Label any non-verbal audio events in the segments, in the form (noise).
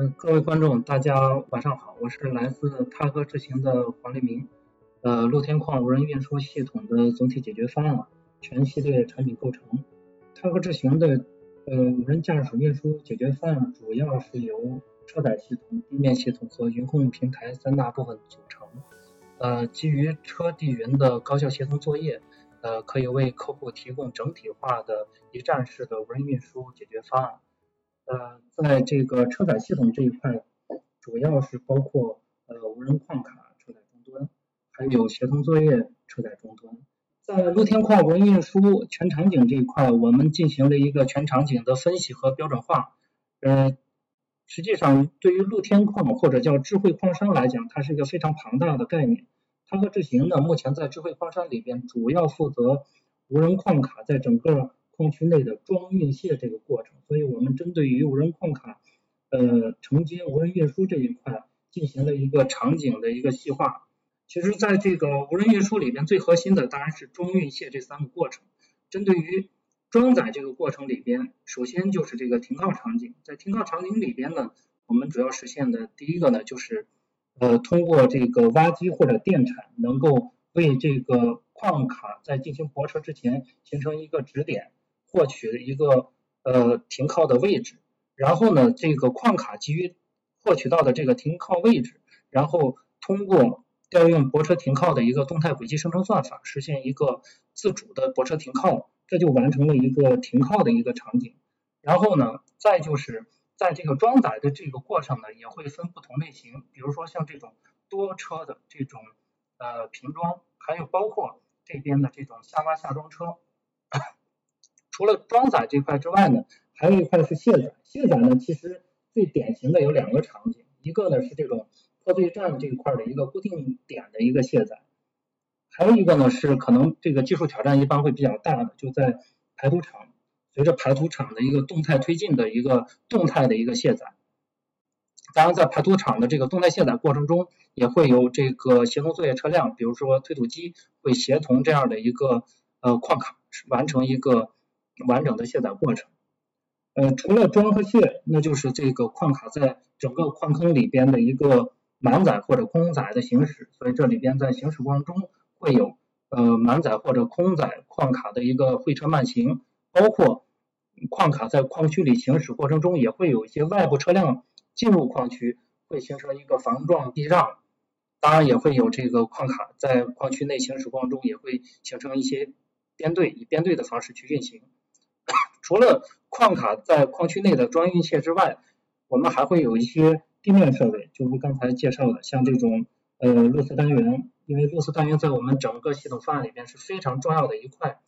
嗯，各位观众，大家晚上好，我是来自踏歌智行的黄立明。呃，露天矿无人运输系统的总体解决方案全系列产品构成。踏歌智行的呃无人驾驶运输解决方案主要是由车载系统、地面系统和云控平台三大部分组成。呃，基于车地云的高效协同作业，呃，可以为客户提供整体化的一站式的无人运输解决方案。呃，在这个车载系统这一块，主要是包括呃无人矿卡车载终端，还有协同作业车载终端。在露天矿无人运输全场景这一块，我们进行了一个全场景的分析和标准化。呃，实际上对于露天矿或者叫智慧矿山来讲，它是一个非常庞大的概念。它和智行呢，目前在智慧矿山里边主要负责无人矿卡在整个矿区内的装运卸这个过程，所以我们针对于无人矿卡呃承接无人运输这一块进行了一个场景的一个细化。其实，在这个无人运输里边，最核心的当然是装运卸这三个过程。针对于装载这个过程里边，首先就是这个停靠场景，在停靠场景里边呢，我们主要实现的第一个呢，就是呃通过这个挖机或者电铲，能够为这个矿卡在进行泊车之前形成一个指点。获取一个呃停靠的位置，然后呢，这个矿卡基于获取到的这个停靠位置，然后通过调用泊车停靠的一个动态轨迹生成算法，实现一个自主的泊车停靠，这就完成了一个停靠的一个场景。然后呢，再就是在这个装载的这个过程呢，也会分不同类型，比如说像这种多车的这种呃瓶装，还有包括这边的这种下拉下装车。除了装载这块之外呢，还有一块是卸载。卸载呢，其实最典型的有两个场景，一个呢是这种破碎站这一块的一个固定点的一个卸载，还有一个呢是可能这个技术挑战一般会比较大的，就在排土场，随着排土场的一个动态推进的一个动态的一个卸载。当然，在排土场的这个动态卸载过程中，也会有这个协同作业车辆，比如说推土机会协同这样的一个呃矿卡完成一个。完整的卸载过程，呃，除了装和卸，那就是这个矿卡在整个矿坑里边的一个满载或者空载的行驶，所以这里边在行驶过程中会有呃满载或者空载矿卡的一个会车慢行，包括矿卡在矿区里行驶过程中也会有一些外部车辆进入矿区，会形成一个防撞避让，当然也会有这个矿卡在矿区内行驶过程中也会形成一些编队，以编队的方式去运行。除了矿卡在矿区内的装运卸之外，我们还会有一些地面设备，就如刚才介绍的，像这种呃路思单元，因为路思单元在我们整个系统方案里边是非常重要的一块。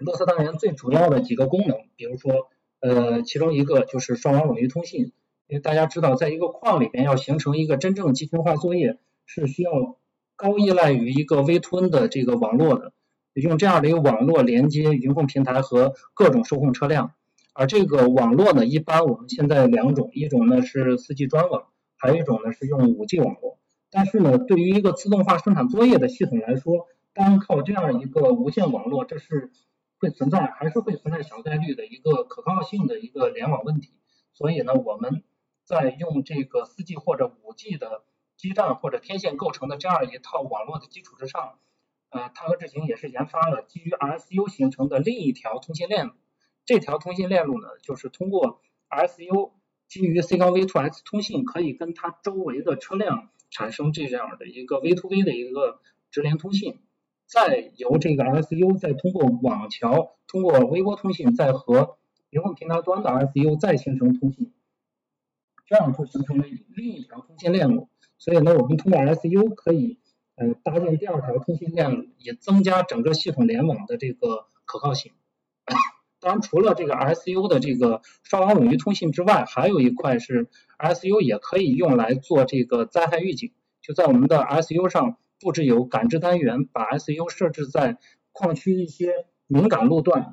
路思单元最主要的几个功能，比如说呃其中一个就是双网冗余通信，因为大家知道，在一个矿里边要形成一个真正集群化作业，是需要高依赖于一个微吞的这个网络的。用这样的一个网络连接云控平台和各种受控车辆，而这个网络呢，一般我们现在两种，一种呢是 4G 专网，还有一种呢是用 5G 网络。但是呢，对于一个自动化生产作业的系统来说，单靠这样一个无线网络，这是会存在，还是会存在小概率的一个可靠性的一个联网问题。所以呢，我们在用这个 4G 或者 5G 的基站或者天线构成的这样一套网络的基础之上。呃，它和智行也是研发了基于 RSU 形成的另一条通信链路。这条通信链路呢，就是通过 RSU 基于 C-V2X 通信，可以跟它周围的车辆产生这样的一个 V-to-V 的一个直连通信，再由这个 RSU 再通过网桥，通过微波通信，再和云控平台端的 RSU 再形成通信，这样就形成了另一条通信链路。所以呢，我们通过 RSU 可以。呃，搭建第二条通信链路，也增加整个系统联网的这个可靠性。(coughs) 当然，除了这个 RSU 的这个双网冗余通信之外，还有一块是 RSU 也可以用来做这个灾害预警。就在我们的 RSU 上布置有感知单元，把 RSU 设置在矿区一些敏感路段，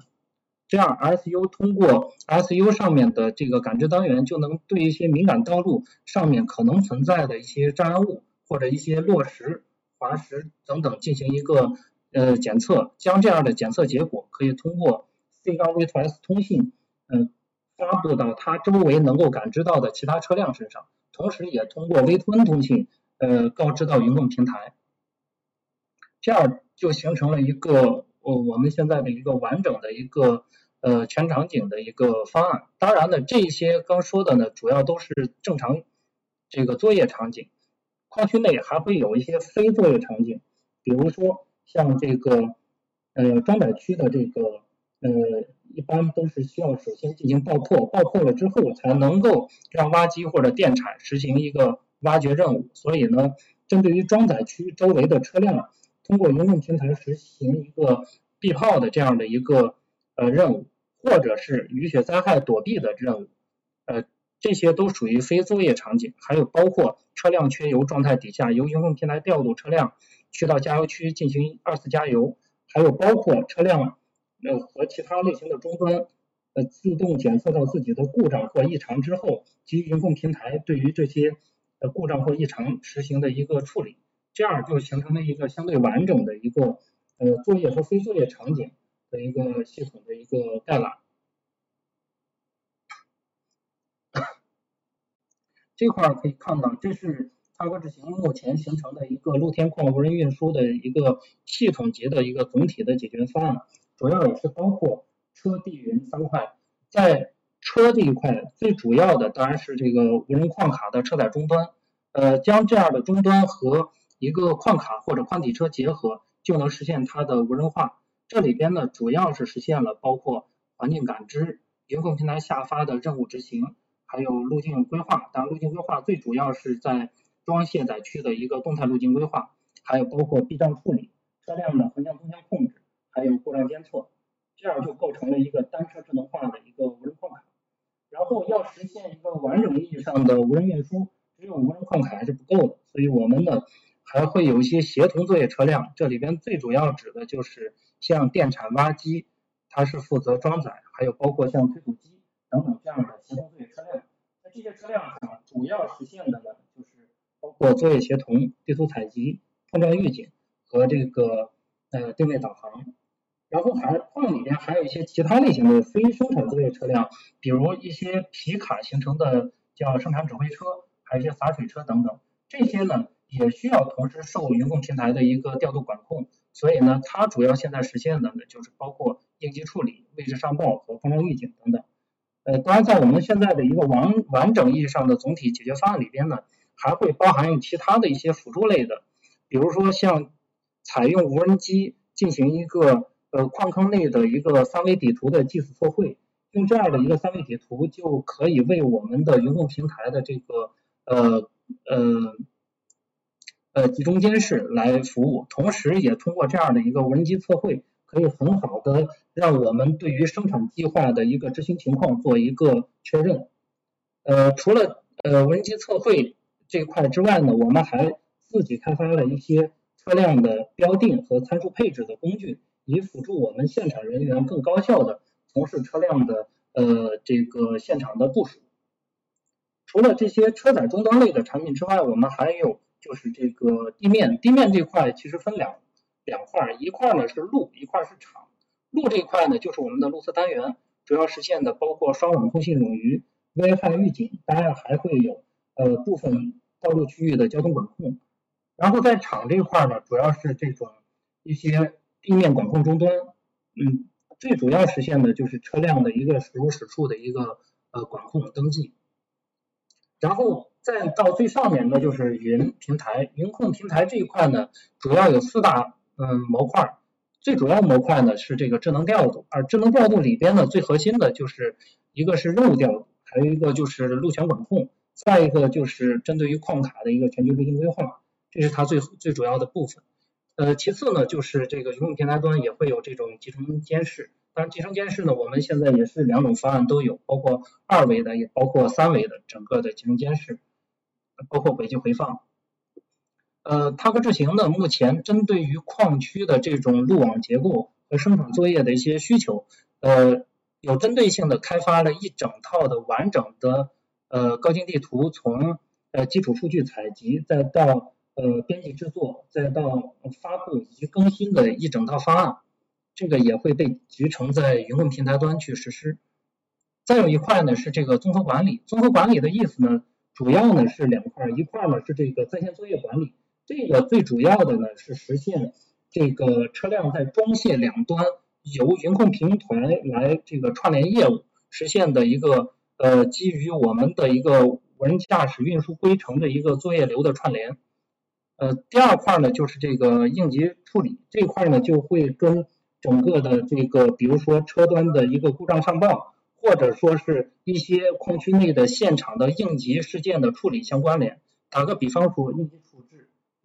这样 RSU 通过 RSU 上面的这个感知单元，就能对一些敏感道路上面可能存在的一些障碍物或者一些落石。滑石等等进行一个呃检测，将这样的检测结果可以通过 C 杠 V to S 通信嗯发布到它周围能够感知到的其他车辆身上，同时也通过微吞通信呃告知到云控平台，这样就形成了一个呃我们现在的一个完整的一个呃全场景的一个方案。当然呢，这些刚说的呢，主要都是正常这个作业场景，矿区内还会有一些非作业场景，比如说像这个呃装载区的这个呃。一般都是需要首先进行爆破，爆破了之后才能够让挖机或者电铲实行一个挖掘任务。所以呢，针对于装载区周围的车辆，通过云控平台实行一个避炮的这样的一个呃任务，或者是雨雪灾害躲避的任务，呃，这些都属于非作业场景。还有包括车辆缺油状态底下，由云控平台调度车辆去到加油区进行二次加油，还有包括车辆。呃，和其他类型的终端，呃，自动检测到自己的故障或异常之后，基于云控平台对于这些呃故障或异常实行的一个处理，这样就形成了一个相对完整的一个呃作业和非作业场景的一个系统的一个概览。这块可以看到，这是踏歌智行目前形成的一个露天矿无人运输的一个系统级的一个总体的解决方案。主要也是包括车地云三块，在车这一块最主要的当然是这个无人矿卡的车载终端，呃，将这样的终端和一个矿卡或者矿体车结合，就能实现它的无人化。这里边呢，主要是实现了包括环境感知、云控平台下发的任务执行，还有路径规划。当然，路径规划最主要是在装卸载区的一个动态路径规划，还有包括避障处理、车辆的横向纵向控制。还有故障监测，这样就构成了一个单车智能化的一个无人矿卡。然后要实现一个完整意义上的无人运输，只有无人矿卡还是不够的，所以我们呢还会有一些协同作业车辆。这里边最主要指的就是像电铲、挖机，它是负责装载，还有包括像推土机等等这样的协同作业车辆。那这些车辆上，主要实现的呢就是包括作业协同、地图采集、碰撞预警和这个呃定位导航。然后还矿里边还有一些其他类型的非生产作业车辆，比如一些皮卡形成的叫生产指挥车，还有一些洒水车等等，这些呢也需要同时受云控平台的一个调度管控，所以呢它主要现在实现的呢就是包括应急处理、位置上报和碰撞预警等等。呃，当然在我们现在的一个完完整意义上的总体解决方案里边呢，还会包含其他的一些辅助类的，比如说像采用无人机进行一个。呃，矿坑内的一个三维底图的技术测绘，用这样的一个三维底图就可以为我们的云控平台的这个呃呃呃集中监视来服务，同时也通过这样的一个无人机测绘，可以很好的让我们对于生产计划的一个执行情况做一个确认。呃，除了呃无人机测绘这块之外呢，我们还自己开发了一些车辆的标定和参数配置的工具。以辅助我们现场人员更高效的从事车辆的呃这个现场的部署。除了这些车载终端类的产品之外，我们还有就是这个地面，地面这块其实分两两块，一块呢是路，一块是场。路这一块呢就是我们的路测单元，主要实现的包括双网通信冗余、危害预警，当然还会有呃部分道路区域的交通管控。然后在场这块呢，主要是这种一些。地面管控终端，嗯，最主要实现的就是车辆的一个驶入驶出的一个呃管控登记，然后再到最上面呢就是云平台，云控平台这一块呢主要有四大嗯模块，最主要模块呢是这个智能调度，而智能调度里边呢最核心的就是一个是任务调度，还有一个就是路权管控，再一个就是针对于矿卡的一个全局路径规划，这是它最最主要的部分。呃，其次呢，就是这个云平台端也会有这种集成监视。当然，集成监视呢，我们现在也是两种方案都有，包括二维的，也包括三维的，整个的集成监视，包括轨迹回放。呃，它和智行呢，目前针对于矿区的这种路网结构和生产作业的一些需求，呃，有针对性的开发了一整套的完整的呃高精地图，从呃基础数据采集再到呃，编辑制作，再到发布以及更新的一整套方案，这个也会被集成在云控平台端去实施。再有一块呢是这个综合管理，综合管理的意思呢，主要呢是两块，一块呢是这个在线作业管理，这个最主要的呢是实现这个车辆在装卸两端由云控平台来这个串联业务，实现的一个呃基于我们的一个无人驾驶运输规程的一个作业流的串联。呃，第二块呢就是这个应急处理这块呢就会跟整个的这个比如说车端的一个故障上报。或者说是一些矿区内的现场的应急事件的处理相关联。打个比方说，应急处，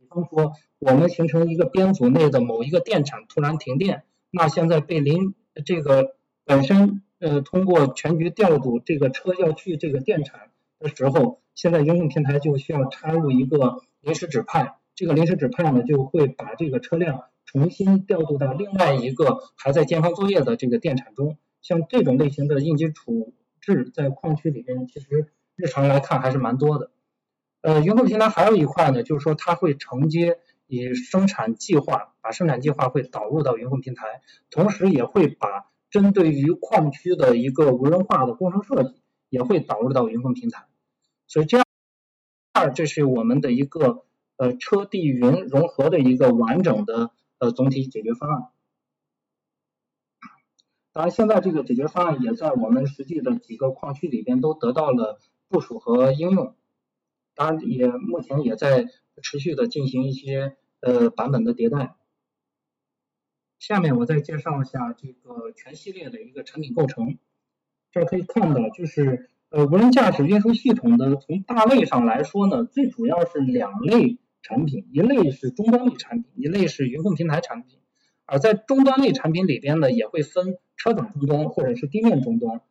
方说我们形成一个编组内的某一个电产突然停电，那现在被临这个本身呃通过全局调度这个车要去这个电产的时候，现在应用平台就需要插入一个临时指派，这个临时指派呢就会把这个车辆重新调度到另外一个还在健康作业的这个电厂中。像这种类型的应急处置，在矿区里边，其实日常来看还是蛮多的。呃，云控平台还有一块呢，就是说它会承接以生产计划，把生产计划会导入到云控平台，同时也会把针对于矿区的一个无人化的工程设计，也会导入到云控平台。所以这样，二这是我们的一个呃车地云融合的一个完整的呃总体解决方案。当然，现在这个解决方案也在我们实际的几个矿区里边都得到了部署和应用。当然，也目前也在持续的进行一些呃版本的迭代。下面我再介绍一下这个全系列的一个产品构成。这儿可以看到，就是呃无人驾驶运输系统的从大类上来说呢，最主要是两类产品，一类是终端类产品，一类是云控平台产品。而在终端类产品里边呢，也会分车载终端或者是地面终端。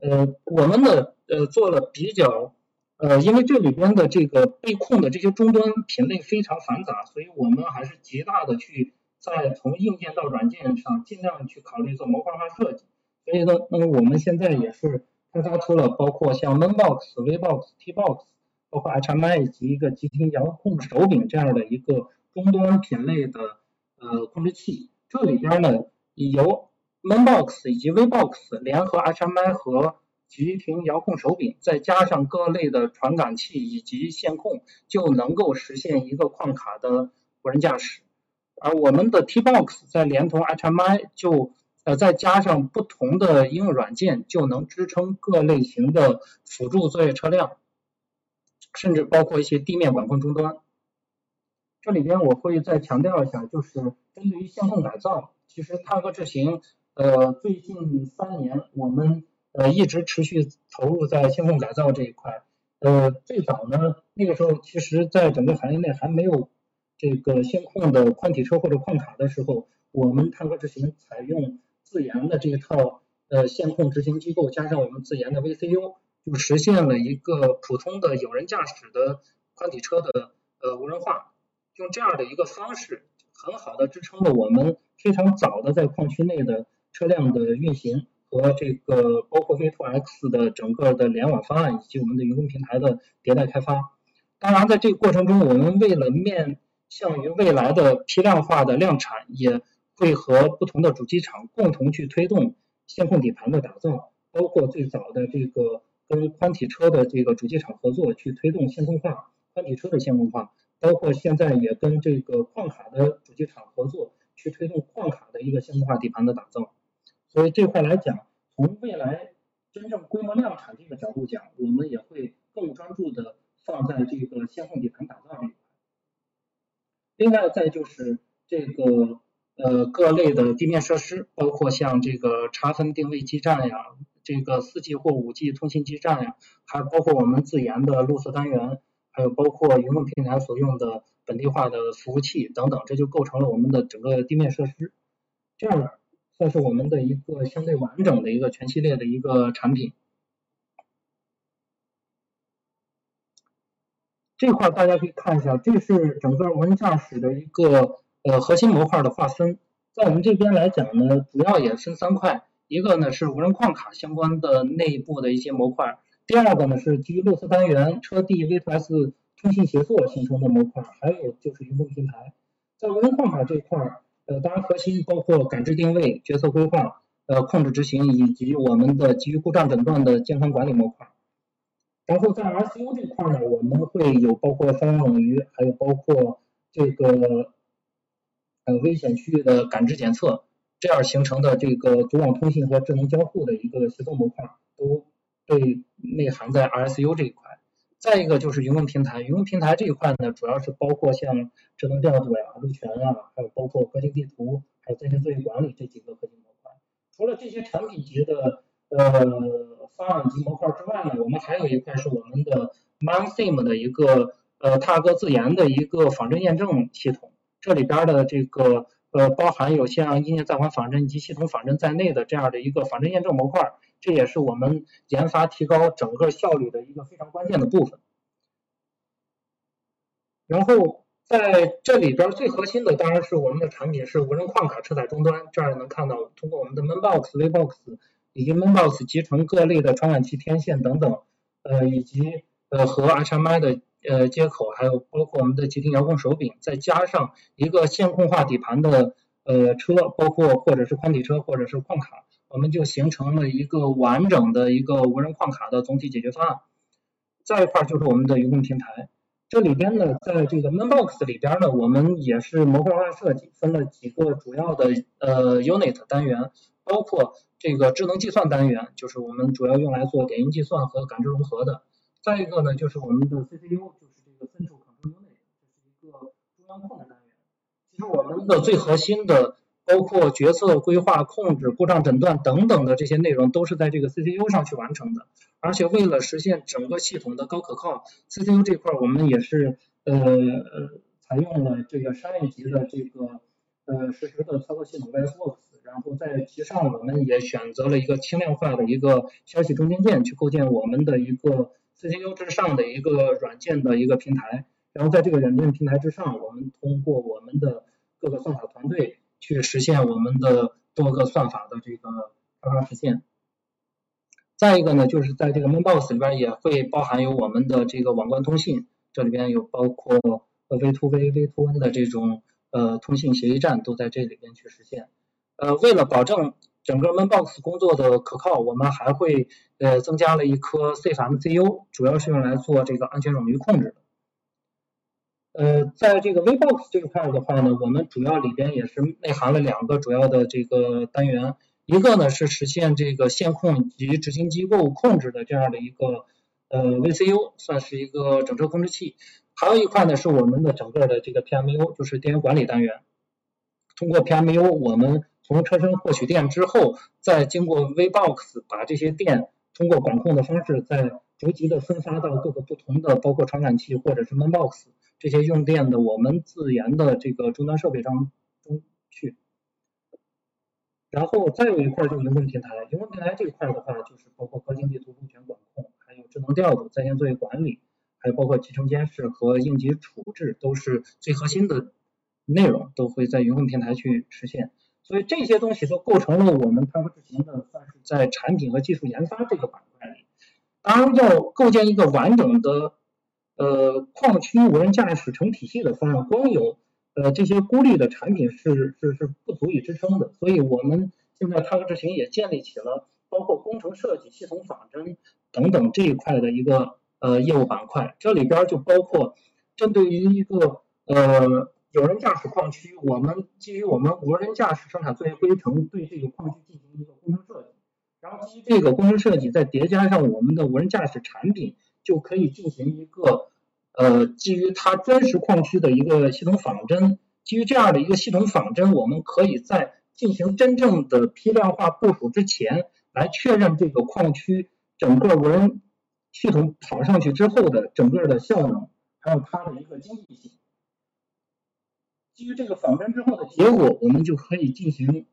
呃，我们呢，呃，做了比较，呃，因为这里边的这个被控的这些终端品类非常繁杂，所以我们还是极大的去在从硬件到软件上尽量去考虑做模块化设计。所以呢，那么我们现在也是开发出了包括像 Monbox、Vbox、Tbox，包括 HMI 以及一个急停遥控手柄这样的一个终端品类的。呃，控制器这里边呢，由 Monbox 以及 Vbox 联合 HMI 和急停遥控手柄，再加上各类的传感器以及线控，就能够实现一个矿卡的无人驾驶。而我们的 Tbox 再连同 HMI，就呃再加上不同的应用软件，就能支撑各类型的辅助作业车辆，甚至包括一些地面管控终端。这里边我会再强调一下，就是针对于线控改造，其实踏歌智行呃最近三年我们呃一直持续投入在线控改造这一块。呃最早呢那个时候，其实在整个行业内还没有这个线控的宽体车或者矿卡的时候，我们踏歌智行采用自研的这一套呃线控执行机构，加上我们自研的 VCU，就实现了一个普通的有人驾驶的宽体车的呃无人化。用这样的一个方式，很好的支撑了我们非常早的在矿区内的车辆的运行和这个包括 V2X 的整个的联网方案以及我们的云控平台的迭代开发。当然，在这个过程中，我们为了面向于未来的批量化的量产，也会和不同的主机厂共同去推动线控底盘的打造，包括最早的这个跟宽体车的这个主机厂合作，去推动线控化宽体车的线控化。包括现在也跟这个矿卡的主机厂合作，去推动矿卡的一个线控化底盘的打造。所以这块来讲，从未来真正规模量产这个角度讲，我们也会更专注的放在这个线控底盘打造这一块。另外再就是这个呃各类的地面设施，包括像这个查分定位基站呀，这个四 G 或五 G 通信基站呀，还包括我们自研的路色单元。还有包括云控平台所用的本地化的服务器等等，这就构成了我们的整个地面设施，这样算是我们的一个相对完整的一个全系列的一个产品。这块大家可以看一下，这是整个无人驾驶的一个呃核心模块的划分。在我们这边来讲呢，主要也分三块，一个呢是无人矿卡相关的内部的一些模块。第二个呢是基于路色单元、车地 V2S 通信协作形成的模块，还有就是云控平台。在无人矿卡这块儿，呃，当然核心包括感知定位、决策规划，呃控制执行以及我们的基于故障诊断的健康管理模块。然后在 RCU 这块呢，我们会有包括烧氧冗余，还有包括这个呃危险区域的感知检测，这样形成的这个组网通信和智能交互的一个协作模块，都被内含在 RCU 这一块。再一个就是云工平台，云工平台这一块呢，主要是包括像智能调度呀、路权啊，还有包括核心地图，还有在线作业管理这几个核心模块。除了这些产品级的呃方案级模块之外呢，我们还有一块是我们的 MonSim 的一个呃踏歌自研的一个仿真验证系统，这里边的这个呃包含有像意念暂缓仿真以及系统仿真在内的这样的一个仿真验证模块。这也是我们研发提高整个效率的一个非常关键的部分。然后在这里边最核心的当然是我们的产品是无人矿卡车载终端，这儿能看到通过我们的 ManBox、VBox 以及 ManBox 集成各类的传感器天线等等，呃以及呃和 HMI 的呃接口，还有包括我们的集成遥控手柄，再加上一个线控化底盘的呃车，包括或者是宽体车或者是矿卡。我们就形成了一个完整的一个无人矿卡的总体解决方案。再一块就是我们的云控平台，这里边呢，在这个 ManBox 里边呢，我们也是模块化设计，分了几个主要的呃 Unit 单元，包括这个智能计算单元，就是我们主要用来做点云计算和感知融合的。再一个呢，就是我们的 CPU，就是这个 Central Control Unit，这是一个中央控制单元。其实我们的最核心的。包括决策、规划、控制、故障诊断等等的这些内容，都是在这个 CCU 上去完成的。而且为了实现整个系统的高可靠，CCU 这块我们也是呃采用了这个商业级的这个呃实时的操作系统 VSWorks，然后在其上我们也选择了一个轻量化的一个消息中间件去构建我们的一个 CCU 之上的一个软件的一个平台。然后在这个软件平台之上，我们通过我们的各个算法团队。去实现我们的多个算法的这个开发实现。再一个呢，就是在这个 Mainbox 里边也会包含有我们的这个网关通信，这里边有包括 V to V、V to N 的这种呃通信协议站都在这里边去实现。呃，为了保证整个 Mainbox 工作的可靠，我们还会呃增加了一颗 CFMCU，主要是用来做这个安全冗余控制的。呃，在这个 VBox 这一块的话呢，我们主要里边也是内含了两个主要的这个单元，一个呢是实现这个线控及执行机构控制的这样的一个呃 VCU，算是一个整车控制器，还有一块呢是我们的整个的这个 PMU，就是电源管理单元。通过 PMU，我们从车身获取电之后，再经过 VBox 把这些电通过管控的方式，再逐级的分发到各个不同的，包括传感器或者是 ManBox。这些用电的我们自研的这个终端设备上中去，然后再有一块就是云控平台，云控平台这一块的话，就是包括核心地图、路权管控，还有智能调度、在线作业管理，还有包括集成监视和应急处置，都是最核心的内容，都会在云控平台去实现。所以这些东西都构成了我们碳科智行的，算是在产品和技术研发这个板块里，当然要构建一个完整的。呃，矿区无人驾驶成体系的方案，光有呃这些孤立的产品是是是不足以支撑的，所以我们现在探科智行也建立起了包括工程设计、系统仿真等等这一块的一个呃业务板块，这里边就包括针对于一个呃有人驾驶矿区，我们基于我们无人驾驶生产作业规程对这个矿区进行一个工程设计，然后基于这个工程设计再叠加上我们的无人驾驶产品。就可以进行一个呃基于它真实矿区的一个系统仿真，基于这样的一个系统仿真，我们可以在进行真正的批量化部署之前，来确认这个矿区整个无人系统跑上去之后的整个的效能，还有它的一个经济性。基于这个仿真之后的结果，我们就可以进行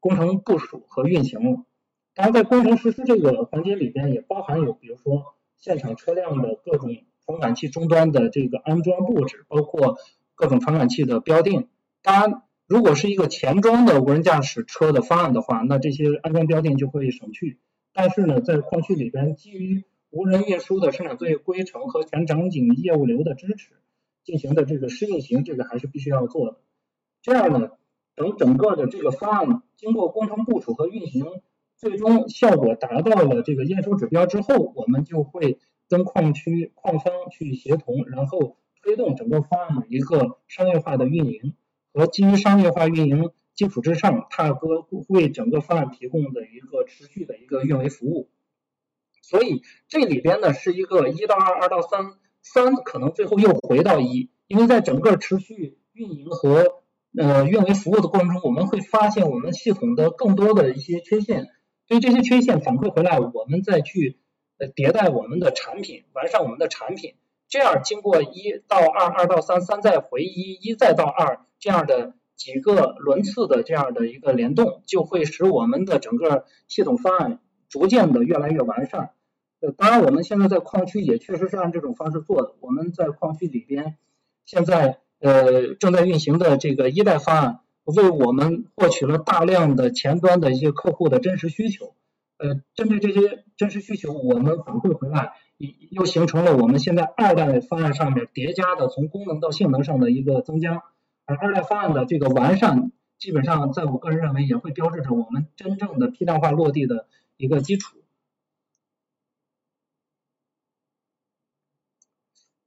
工程部署和运行了。然后，在工程实施这个环节里边，也包含有，比如说现场车辆的各种传感器终端的这个安装布置，包括各种传感器的标定。当然，如果是一个前装的无人驾驶车的方案的话，那这些安装标定就会省去。但是呢，在矿区里边，基于无人运输的生产作业规程和全场景业务流的支持进行的这个试运行，这个还是必须要做的。这样呢？等整个的这个方案经过工程部署和运行，最终效果达到了这个验收指标之后，我们就会跟矿区矿方去协同，然后推动整个方案的一个商业化的运营和基于商业化运营基础之上，踏歌为整个方案提供的一个持续的一个运维服务。所以这里边呢是一个一到二，二到三，三可能最后又回到一，因为在整个持续运营和呃运维服务的过程中，我们会发现我们系统的更多的一些缺陷，对这些缺陷反馈回来，我们再去呃迭代我们的产品，完善我们的产品，这样经过一到二，二到三，三再回一，一再到二这样的几个轮次的这样的一个联动，就会使我们的整个系统方案逐渐的越来越完善。呃，当然，我们现在在矿区也确实是按这种方式做的。我们在矿区里边，现在呃正在运行的这个一代方案，为我们获取了大量的前端的一些客户的真实需求。呃，针对这些真实需求，我们反馈回来，又形成了我们现在二代方案上面叠加的从功能到性能上的一个增加。而二代方案的这个完善，基本上在我个人认为，也会标志着我们真正的批量化落地的一个基础。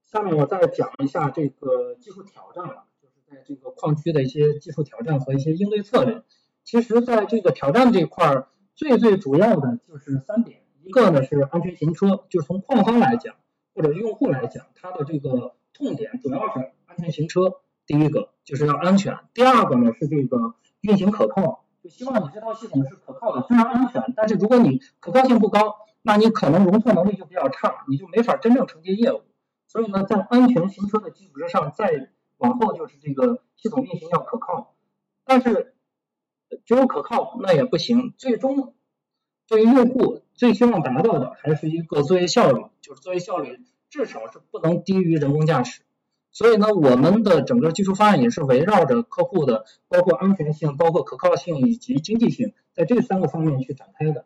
下面我再讲一下这个技术挑战了，在这个矿区的一些技术挑战和一些应对策略。其实，在这个挑战这块儿，最最主要的就是三点，一个呢是安全行车，就是从矿方来讲或者用户来讲，它的这个痛点主要是安全行车。第一个就是要安全，第二个呢是这个运行可靠，就希望你这套系统是可靠的，虽然安全，但是如果你可靠性不高，那你可能容错能力就比较差，你就没法真正承接业务。所以呢，在安全行车的基础之上，再往后就是这个系统运行要可靠。但是只有可靠那也不行，最终对于用户最希望达到的还是一个作业效率，就是作业效率至少是不能低于人工驾驶。所以呢，我们的整个技术方案也是围绕着客户的包括安全性、包括可靠性以及经济性，在这三个方面去展开的。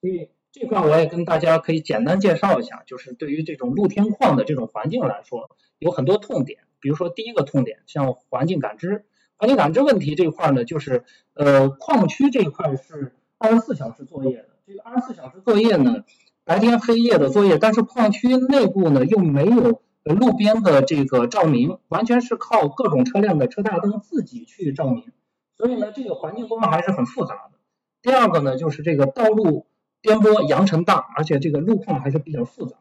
所以。这块我也跟大家可以简单介绍一下，就是对于这种露天矿的这种环境来说，有很多痛点。比如说第一个痛点，像环境感知，环境感知问题这一块呢，就是呃矿区这一块是二十四小时作业的，这个二十四小时作业呢，白天黑夜的作业，但是矿区内部呢又没有路边的这个照明，完全是靠各种车辆的车大灯自己去照明，所以呢这个环境工还是很复杂的。第二个呢就是这个道路。颠簸扬尘大，而且这个路况还是比较复杂。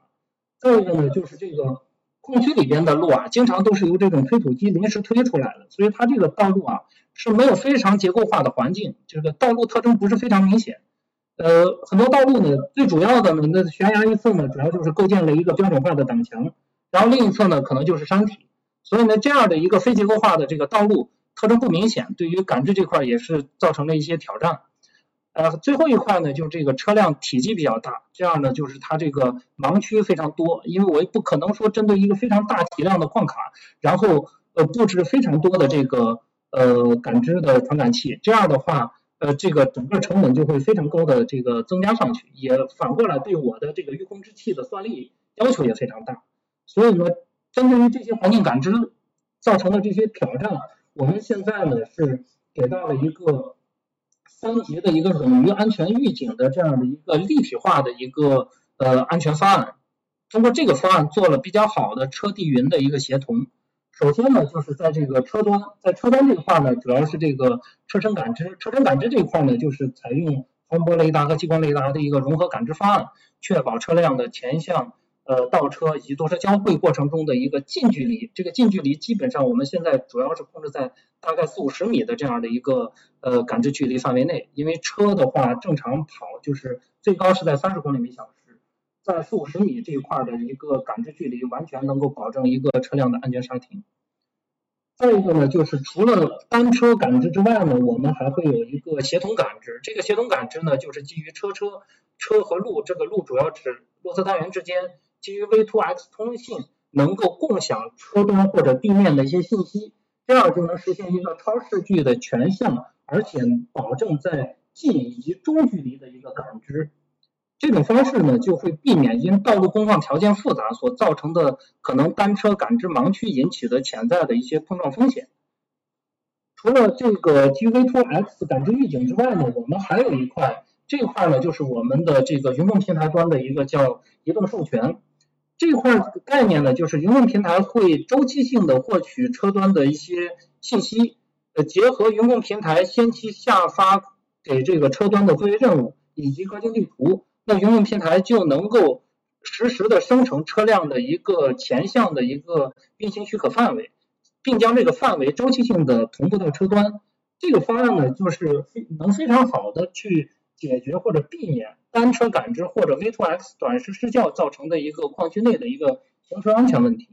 再一个呢，就是这个矿区里边的路啊，经常都是由这种推土机临时推出来的，所以它这个道路啊是没有非常结构化的环境，这个道路特征不是非常明显。呃，很多道路呢，最主要的呢，那悬崖一侧呢，主要就是构建了一个标准化的挡墙，然后另一侧呢，可能就是山体，所以呢，这样的一个非结构化的这个道路特征不明显，对于感知这块也是造成了一些挑战。呃，最后一块呢，就是这个车辆体积比较大，这样呢，就是它这个盲区非常多，因为我也不可能说针对一个非常大体量的矿卡，然后呃布置非常多的这个呃感知的传感器，这样的话，呃这个整个成本就会非常高的这个增加上去，也反过来对我的这个预控制器的算力要求也非常大，所以呢，针对于这些环境感知造成的这些挑战，我们现在呢是给到了一个。三级的一个冗余安全预警的这样的一个立体化的一个呃安全方案，通过这个方案做了比较好的车地云的一个协同。首先呢，就是在这个车端，在车端这块呢，主要是这个车身感知，车身感知这一块呢，就是采用防波雷达和激光雷达的一个融合感知方案，确保车辆的前向。呃，倒车以及多车交汇过程中的一个近距离，这个近距离基本上我们现在主要是控制在大概四五十米的这样的一个呃感知距离范围内，因为车的话正常跑就是最高是在三十公里每小时，在四五十米这一块的一个感知距离完全能够保证一个车辆的安全刹停。再一个呢，就是除了单车感知之外呢，我们还会有一个协同感知，这个协同感知呢，就是基于车车车和路，这个路主要指路侧单元之间。基于 V2X 通信能够共享车端或者地面的一些信息，这样就能实现一个超视距的全向，而且保证在近以及中距离的一个感知。这种方式呢，就会避免因道路工况条件复杂所造成的可能单车感知盲区引起的潜在的一些碰撞风险。除了这个基于 V2X 感知预警之外呢，我们还有一块，这块呢就是我们的这个云控平台端的一个叫移动授权。这块概念呢，就是云控平台会周期性的获取车端的一些信息，呃，结合云控平台先期下发给这个车端的作业任务以及高精地图，那云控平台就能够实时的生成车辆的一个前向的一个运行许可范围，并将这个范围周期性的同步到车端。这个方案呢，就是能非常好的去解决或者避免。单车感知或者 V2X 短时失效造成的一个矿区内的一个行车安全问题。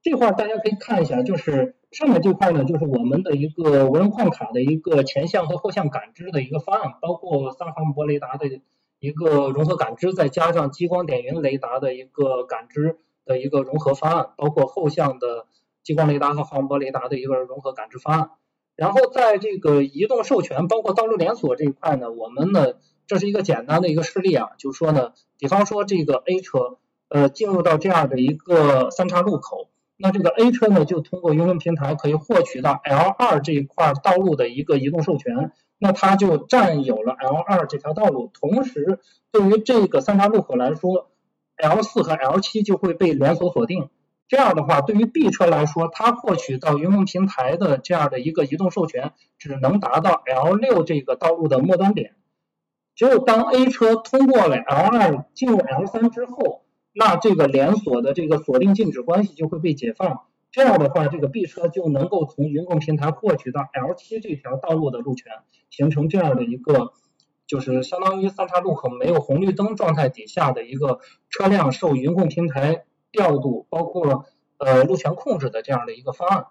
这块大家可以看一下，就是上面这块呢，就是我们的一个无人矿卡的一个前向和后向感知的一个方案，包括三航波雷达的一个融合感知，再加上激光点云雷达的一个感知的一个融合方案，包括后向的激光雷达和航波雷达的一个融合感知方案。然后在这个移动授权，包括道路连锁这一块呢，我们呢。这是一个简单的一个示例啊，就是说呢，比方说这个 A 车，呃，进入到这样的一个三岔路口，那这个 A 车呢，就通过云控平台可以获取到 L2 这一块道路的一个移动授权，那它就占有了 L2 这条道路，同时对于这个三岔路口来说，L4 和 L7 就会被连锁锁定，这样的话，对于 B 车来说，它获取到云控平台的这样的一个移动授权，只能达到 L6 这个道路的末端点。只有当 A 车通过了 L2 进入 L3 之后，那这个连锁的这个锁定禁止关系就会被解放。这样的话，这个 B 车就能够从云控平台获取到 L7 这条道路的路权，形成这样的一个，就是相当于三岔路口没有红绿灯状态底下的一个车辆受云控平台调度，包括呃路权控制的这样的一个方案。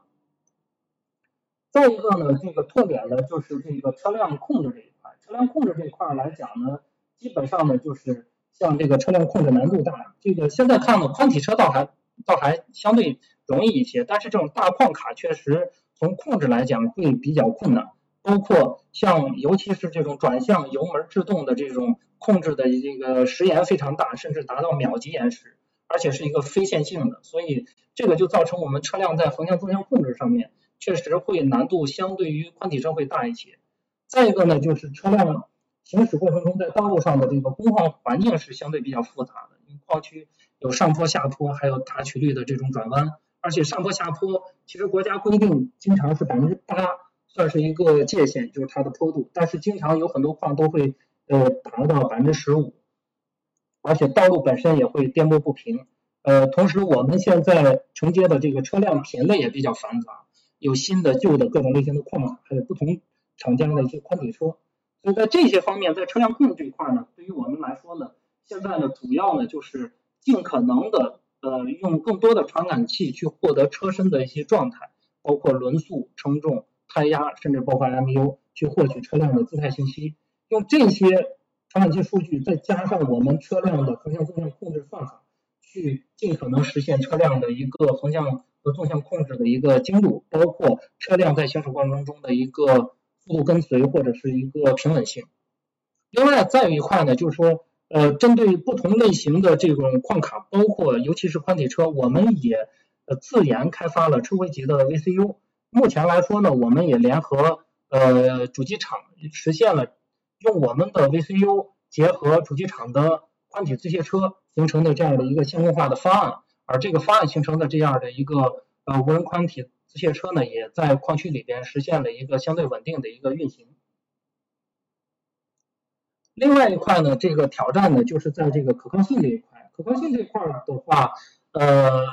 再一个呢，这个特点呢，就是这个车辆控制这一。车辆控制这块来讲呢，基本上呢就是像这个车辆控制难度大，这个现在看呢宽体车倒还倒还相对容易一些，但是这种大矿卡确实从控制来讲会比较困难，包括像尤其是这种转向油门制动的这种控制的这个时延非常大，甚至达到秒级延时，而且是一个非线性的，所以这个就造成我们车辆在横向纵向控制上面确实会难度相对于宽体车会大一些。再一个呢，就是车辆行驶过程中，在道路上的这个工况环境是相对比较复杂的，因为矿区有上坡、下坡，还有大曲率的这种转弯，而且上坡、下坡，其实国家规定经常是百分之八算是一个界限，就是它的坡度，但是经常有很多矿都会呃达到百分之十五，而且道路本身也会颠簸不平，呃，同时我们现在承接的这个车辆品类也比较繁杂，有新的、旧的各种类型的矿，还有不同。厂家的一些宽体车，所以在这些方面，在车辆控制这一块呢，对于我们来说呢，现在呢，主要呢就是尽可能的呃用更多的传感器去获得车身的一些状态，包括轮速、称重、胎压，甚至包括 MU 去获取车辆的姿态信息。用这些传感器数据，再加上我们车辆的横向纵向控制算法，去尽可能实现车辆的一个横向和纵向控制的一个精度，包括车辆在行驶过程中的一个。速度跟随或者是一个平稳性。另外再有一块呢，就是说，呃，针对不同类型的这种矿卡，包括尤其是宽体车，我们也呃自研开发了车规级的 VCU。目前来说呢，我们也联合呃主机厂实现了用我们的 VCU 结合主机厂的宽体自卸车形成的这样的一个相控化的方案，而这个方案形成的这样的一个呃无人宽体。自卸车呢，也在矿区里边实现了一个相对稳定的一个运行。另外一块呢，这个挑战呢，就是在这个可靠性这一块。可靠性这一块的话，呃，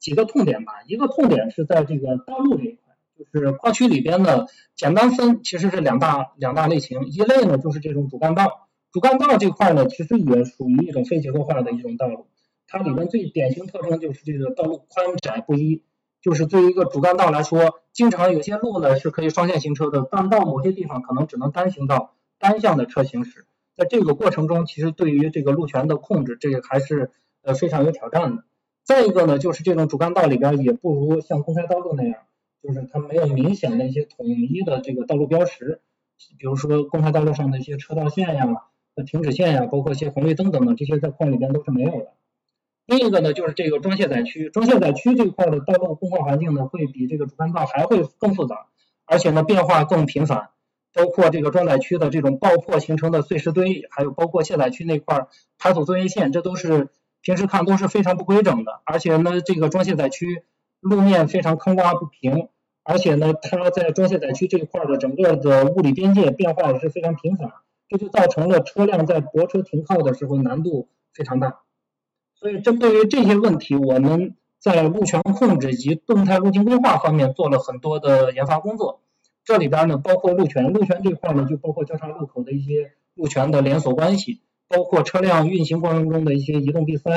几个痛点吧。一个痛点是在这个道路这一块，就是矿区里边呢，简单分其实是两大两大类型。一类呢，就是这种主干道。主干道这块呢，其实也属于一种非结构化的一种道路。它里面最典型特征就是这个道路宽窄不一。就是对于一个主干道来说，经常有些路呢是可以双线行车的，但到某些地方可能只能单行道、单向的车行驶。在这个过程中，其实对于这个路权的控制，这个还是呃非常有挑战的。再一个呢，就是这种主干道里边也不如像公开道路那样，就是它没有明显的一些统一的这个道路标识，比如说公开道路上的一些车道线呀、停止线呀，包括一些红绿灯等等，这些在矿里边都是没有的。另一个呢，就是这个装卸载区，装卸载区这块的道路工况环境呢，会比这个主干道还会更复杂。而且呢变化更频繁，包括这个装载区的这种爆破形成的碎石堆，还有包括卸载区那块排土作业线，这都是平时看都是非常不规整的，而且呢这个装卸载区路面非常坑洼不平，而且呢它在装卸载区这一块的整个的物理边界变化也是非常频繁，这就造成了车辆在泊车停靠的时候难度非常大。所以针对于这些问题，我们在路权控制及动态路径规划方面做了很多的研发工作。这里边呢，包括路权，路权这块呢，就包括交叉路口的一些路权的连锁关系，包括车辆运行过程中的一些移动闭塞，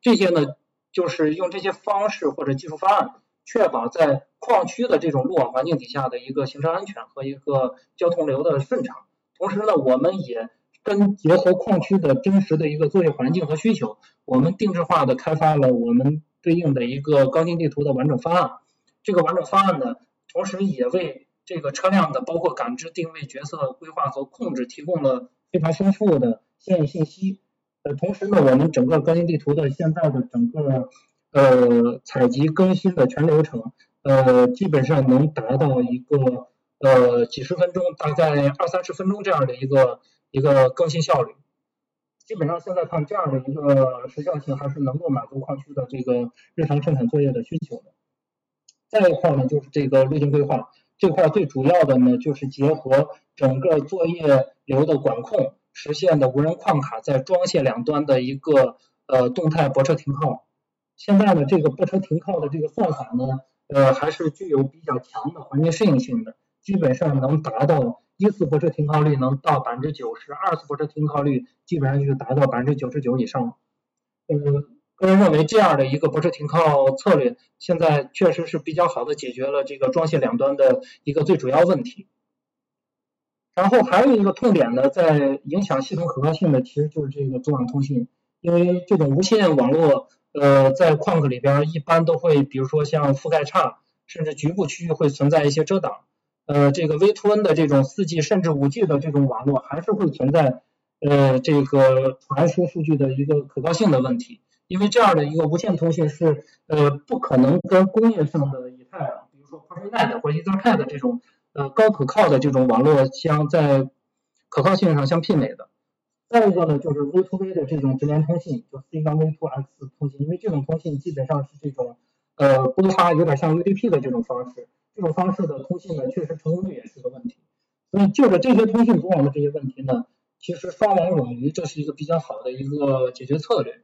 这些呢，就是用这些方式或者技术方案，确保在矿区的这种路网环境底下的一个行车安全和一个交通流的顺畅。同时呢，我们也跟结合矿区的真实的一个作业环境和需求，我们定制化的开发了我们对应的一个高精地图的完整方案。这个完整方案呢，同时也为这个车辆的包括感知、定位、角色规划和控制提供了非常丰富的相应信息。呃，同时呢，我们整个高精地图的现在的整个呃采集更新的全流程，呃，基本上能达到一个呃几十分钟，大概二三十分钟这样的一个。一个更新效率，基本上现在看这样的一个时效性还是能够满足矿区的这个日常生产作业的需求的。再一块呢，就是这个路径规划这块最主要的呢，就是结合整个作业流的管控，实现的无人矿卡在装卸两端的一个呃动态泊车停靠。现在呢，这个泊车停靠的这个算法呢，呃还是具有比较强的环境适应性的，基本上能达到。一次泊车停靠率能到百分之九十，二次泊车停靠率基本上就达到百分之九十九以上了。呃，个人认为这样的一个泊车停靠策略，现在确实是比较好的解决了这个装卸两端的一个最主要问题。然后还有一个痛点呢，在影响系统可靠性的，其实就是这个中网通信，因为这种无线网络，呃，在矿坑里边一般都会，比如说像覆盖差，甚至局部区域会存在一些遮挡。呃，这个 V2N 的这种 4G 甚至 5G 的这种网络，还是会存在呃这个传输数据的一个可靠性的问题，因为这样的一个无线通信是呃不可能跟工业上的以太网，比如说 PerSnet 或者 Ethernet 这种呃高可靠的这种网络相在可靠性上相媲美的。再一个呢，就是 V2V 的这种直连通信，就 C 杠 V2X 通信，因为这种通信基本上是这种呃波差有点像 UDP 的这种方式。这种方式的通信呢，确实成功率也是个问题。所以就着这些通信组网的这些问题呢，其实双网冗余这是一个比较好的一个解决策略。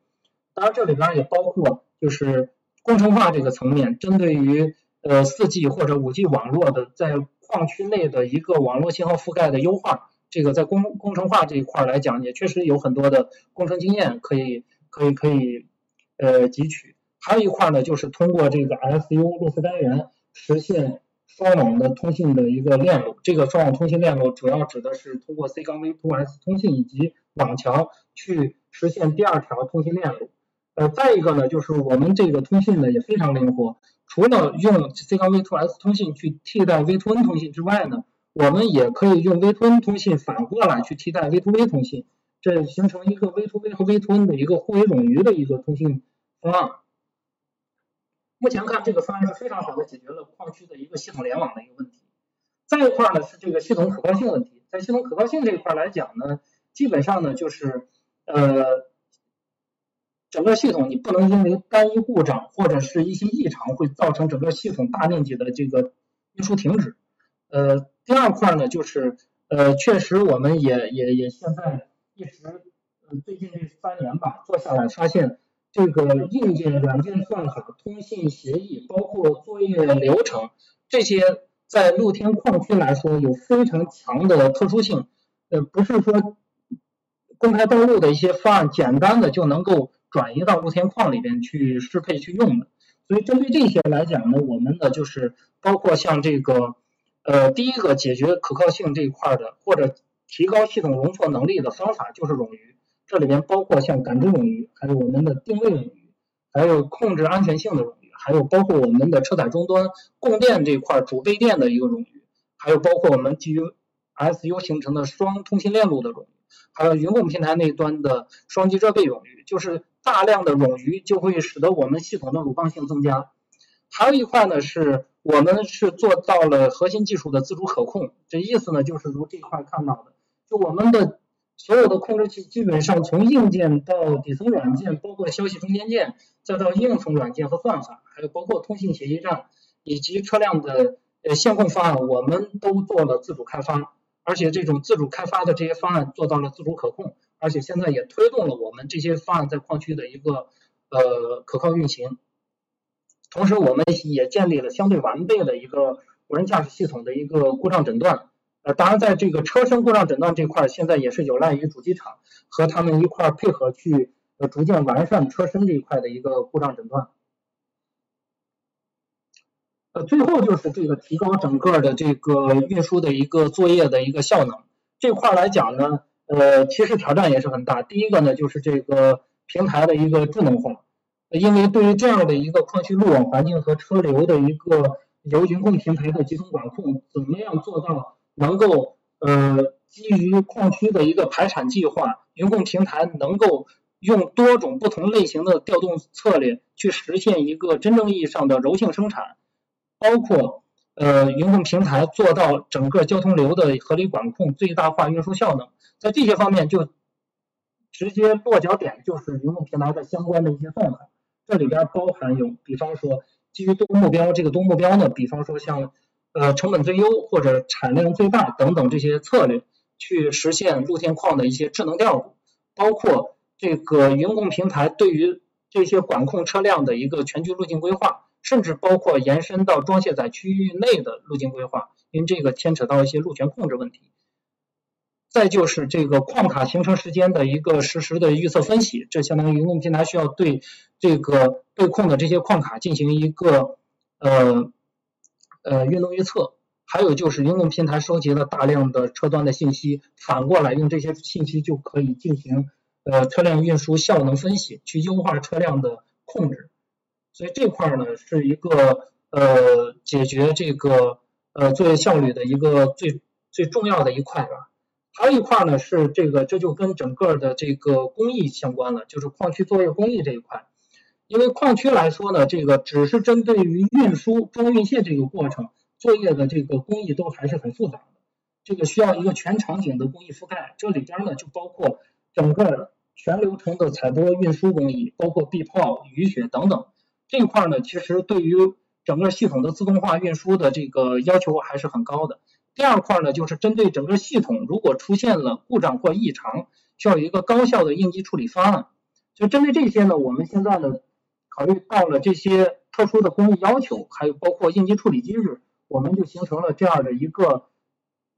当然这里边也包括就是工程化这个层面，针对于呃 4G 或者 5G 网络的在矿区内的一个网络信号覆盖的优化，这个在工工程化这一块来讲，也确实有很多的工程经验可以可以可以呃汲取。还有一块呢，就是通过这个 SU 路思单元。实现双网的通信的一个链路，这个双网通信链路主要指的是通过 C 杠 V2S 通信以及网桥去实现第二条通信链路。呃，再一个呢，就是我们这个通信呢也非常灵活，除了用 C 杠 V2S 通信去替代 V2N 通信之外呢，我们也可以用 V2N 通信反过来去替代 V2V 通信，这形成一个 V2V 和 V2N 的一个互为冗余的一个通信方案。目前看，这个方案是非常好的解决了矿区的一个系统联网的一个问题。再一块呢是这个系统可靠性问题，在系统可靠性这一块来讲呢，基本上呢就是呃整个系统你不能因为单一故障或者是一些异常会造成整个系统大面积的这个运输停止。呃，第二块呢就是呃确实我们也也也现在一直呃最近这三年吧做下来发现。这个硬件、软件算法、通信协议，包括作业流程，这些在露天矿区来说有非常强的特殊性。呃，不是说公开道路的一些方案简单的就能够转移到露天矿里边去适配去用的。所以针对这些来讲呢，我们呢就是包括像这个呃第一个解决可靠性这一块的，或者提高系统容错能力的方法就是冗余。这里边包括像感知冗余，还有我们的定位冗余，还有控制安全性的冗余，还有包括我们的车载终端供电这块主备电的一个冗余，还有包括我们基于 SU 形成的双通信链路的冗余，还有云控平台那端的双机设备冗余，就是大量的冗余就会使得我们系统的鲁棒性增加。还有一块呢是。我们是做到了核心技术的自主可控。这意思呢，就是如这块看到的，就我们的所有的控制器基本上从硬件到底层软件，包括消息中间件，再到应用层软件和算法，还有包括通信协议站以及车辆的呃线控方案，我们都做了自主开发，而且这种自主开发的这些方案做到了自主可控，而且现在也推动了我们这些方案在矿区的一个呃可靠运行。同时，我们也建立了相对完备的一个无人驾驶系统的一个故障诊断。当然，在这个车身故障诊断这块，现在也是有赖于主机厂和他们一块配合去呃逐渐完善车身这一块的一个故障诊断。呃，最后就是这个提高整个的这个运输的一个作业的一个效能这块来讲呢，呃，其实挑战也是很大。第一个呢，就是这个平台的一个智能化。因为对于这样的一个矿区路网环境和车流的一个由云控平台的集中管控，怎么样做到能够呃基于矿区的一个排产计划，云控平台能够用多种不同类型的调动策略去实现一个真正意义上的柔性生产，包括呃云控平台做到整个交通流的合理管控，最大化运输效能，在这些方面就直接落脚点就是云控平台的相关的一些算法。这里边包含有，比方说基于多目标，这个多目标呢，比方说像呃成本最优或者产量最大等等这些策略，去实现露天矿的一些智能调度，包括这个云控平台对于这些管控车辆的一个全局路径规划，甚至包括延伸到装卸载区域内的路径规划，因为这个牵扯到一些路权控制问题。再就是这个矿卡形成时间的一个实时的预测分析，这相当于云控平台需要对这个被控的这些矿卡进行一个呃呃运动预测。还有就是云控平台收集了大量的车端的信息，反过来用这些信息就可以进行呃车辆运输效能分析，去优化车辆的控制。所以这块呢是一个呃解决这个呃作业效率的一个最最重要的一块吧。还有一块呢是这个，这就跟整个的这个工艺相关了，就是矿区作业工艺这一块。因为矿区来说呢，这个只是针对于运输装运卸这个过程作业的这个工艺都还是很复杂的，这个需要一个全场景的工艺覆盖。这里边呢就包括整个全流程的采玻运输工艺，包括避泡、雨雪等等这一块呢，其实对于整个系统的自动化运输的这个要求还是很高的。第二块呢，就是针对整个系统，如果出现了故障或异常，需要一个高效的应急处理方案。就针对这些呢，我们现在呢，考虑到了这些特殊的工艺要求，还有包括应急处理机制，我们就形成了这样的一个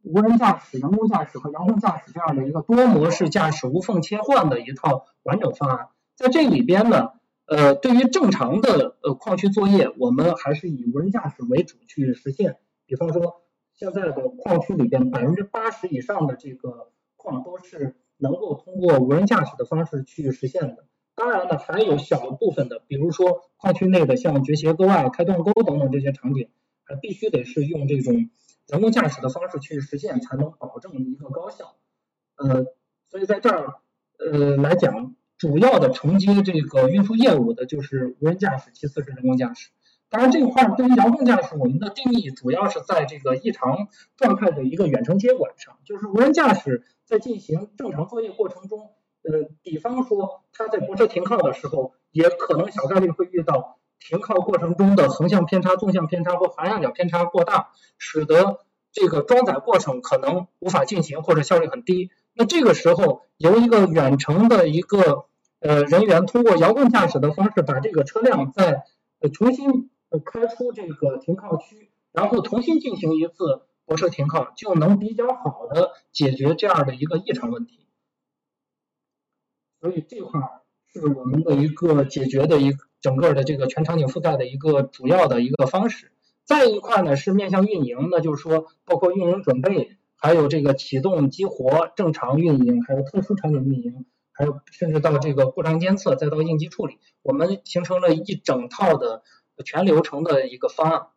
无人驾驶、人工驾驶和遥控驾驶这样的一个多模式驾驶无缝切换的一套完整方案。在这里边呢，呃，对于正常的呃矿区作业，我们还是以无人驾驶为主去实现。比方说。现在的矿区里边，百分之八十以上的这个矿都是能够通过无人驾驶的方式去实现的。当然呢，还有小部分的，比如说矿区内的像掘斜沟啊、开断沟等等这些场景，还必须得是用这种人工驾驶的方式去实现，才能保证一个高效。呃，所以在这儿呃来讲，主要的承接这个运输业务的就是无人驾驶，其次是人工驾驶。当然，这块儿对于遥控驾驶，我们的定义主要是在这个异常状态的一个远程接管上。就是无人驾驶在进行正常作业过程中，呃，比方说它在泊车停靠的时候，也可能小概率会遇到停靠过程中的横向偏差、纵向偏差或环仰角偏差过大，使得这个装载过程可能无法进行或者效率很低。那这个时候，由一个远程的一个呃人员通过遥控驾驶的方式，把这个车辆再重新。开出这个停靠区，然后重新进行一次泊车停靠，就能比较好的解决这样的一个异常问题。所以这块是我们的一个解决的一整个的这个全场景覆盖的一个主要的一个方式。再一块呢是面向运营，那就是说包括运营准备，还有这个启动激活、正常运营，还有特殊场景运营，还有甚至到这个故障监测，再到应急处理，我们形成了一整套的。全流程的一个方案。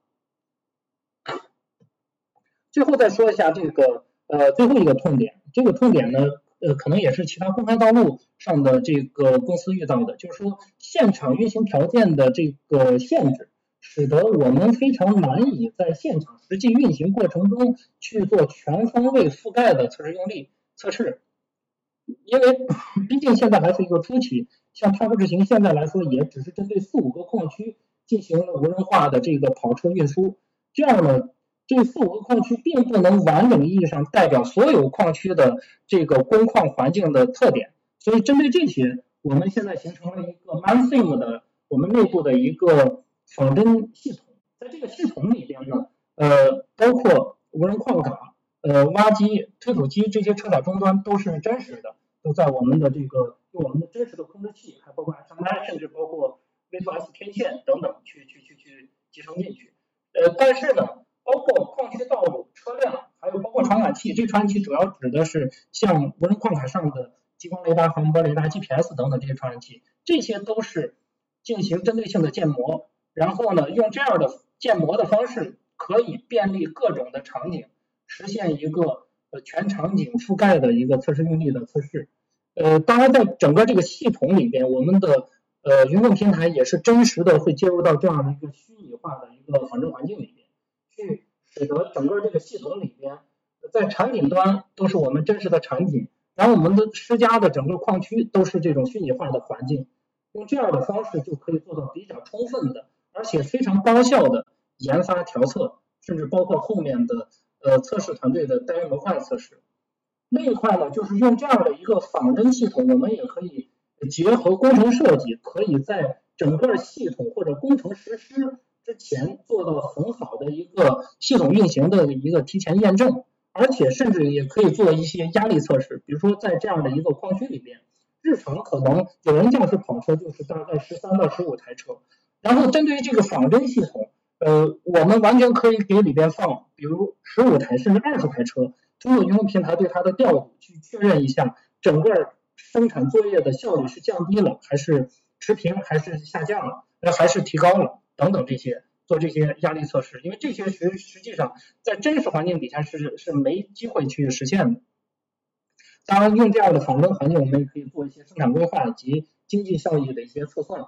最后再说一下这个呃最后一个痛点，这个痛点呢呃可能也是其他公开道路上的这个公司遇到的，就是说现场运行条件的这个限制，使得我们非常难以在现场实际运行过程中去做全方位覆盖的测试用力测试，因为毕竟现在还是一个初期，像泰格智行现在来说，也只是针对四五个矿区进行无人化的这个跑车运输，这样呢。这四五个矿区并不能完整意义上代表所有矿区的这个工矿环境的特点，所以针对这些，我们现在形成了一个 ManSim 的我们内部的一个仿真系统，在这个系统里边呢，呃，包括无人矿卡、呃挖机、推土机这些车载终端都是真实的，都在我们的这个用我们的真实的控制器，还包括 HMI，甚至包括 V2S 天线等等去去去去集成进去，呃，但是呢。包括矿区道路、车辆，还有包括传感器。这传感器主要指的是像无人矿卡上的激光雷达、航波雷达、GPS 等等这些传感器，这些都是进行针对性的建模。然后呢，用这样的建模的方式，可以便利各种的场景，实现一个呃全场景覆盖的一个测试用力的测试。呃，当然，在整个这个系统里边，我们的呃云控平台也是真实的会接入到这样的一个虚拟化的一个仿真环境里边。去使得整个这个系统里边，在产品端都是我们真实的产品，然后我们的施加的整个矿区都是这种虚拟化的环境，用这样的方式就可以做到比较充分的，而且非常高效的研发调测，甚至包括后面的呃测试团队的单元模块测试。另一块呢，就是用这样的一个仿真系统，我们也可以结合工程设计，可以在整个系统或者工程实施。之前做到很好的一个系统运行的一个提前验证，而且甚至也可以做一些压力测试，比如说在这样的一个矿区里边，日常可能有人驾驶跑车就是大概十三到十五台车，然后针对于这个仿真系统，呃，我们完全可以给里边放，比如十五台甚至二十台车，通过云控平台对它的调度去确认一下整个生产作业的效率是降低了还是持平还是下降了，那还是提高了。等等这些做这些压力测试，因为这些实实际上在真实环境底下是是没机会去实现的。当然，用这样的仿真环境，我们也可以做一些生产规划以及经济效益的一些测算。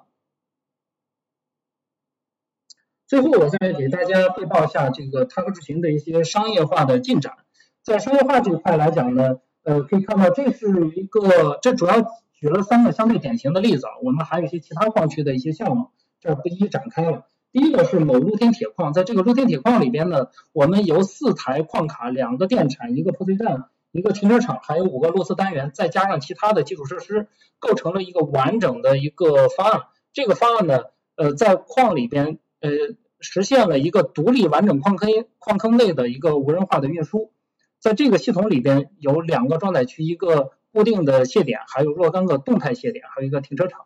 最后，我再给大家汇报一下这个泰格智行的一些商业化的进展。在商业化这一块来讲呢，呃，可以看到这是一个，这主要举了三个相对典型的例子啊，我们还有一些其他矿区的一些项目。这不一一展开了。第一个是某露天铁矿，在这个露天铁矿里边呢，我们由四台矿卡、两个电产、一个破碎站、一个停车场，还有五个螺丝单元，再加上其他的基础设施，构成了一个完整的一个方案。这个方案呢，呃，在矿里边，呃，实现了一个独立完整矿坑矿坑内的一个无人化的运输。在这个系统里边有两个装载区，一个固定的卸点，还有若干个动态卸点，还有一个停车场。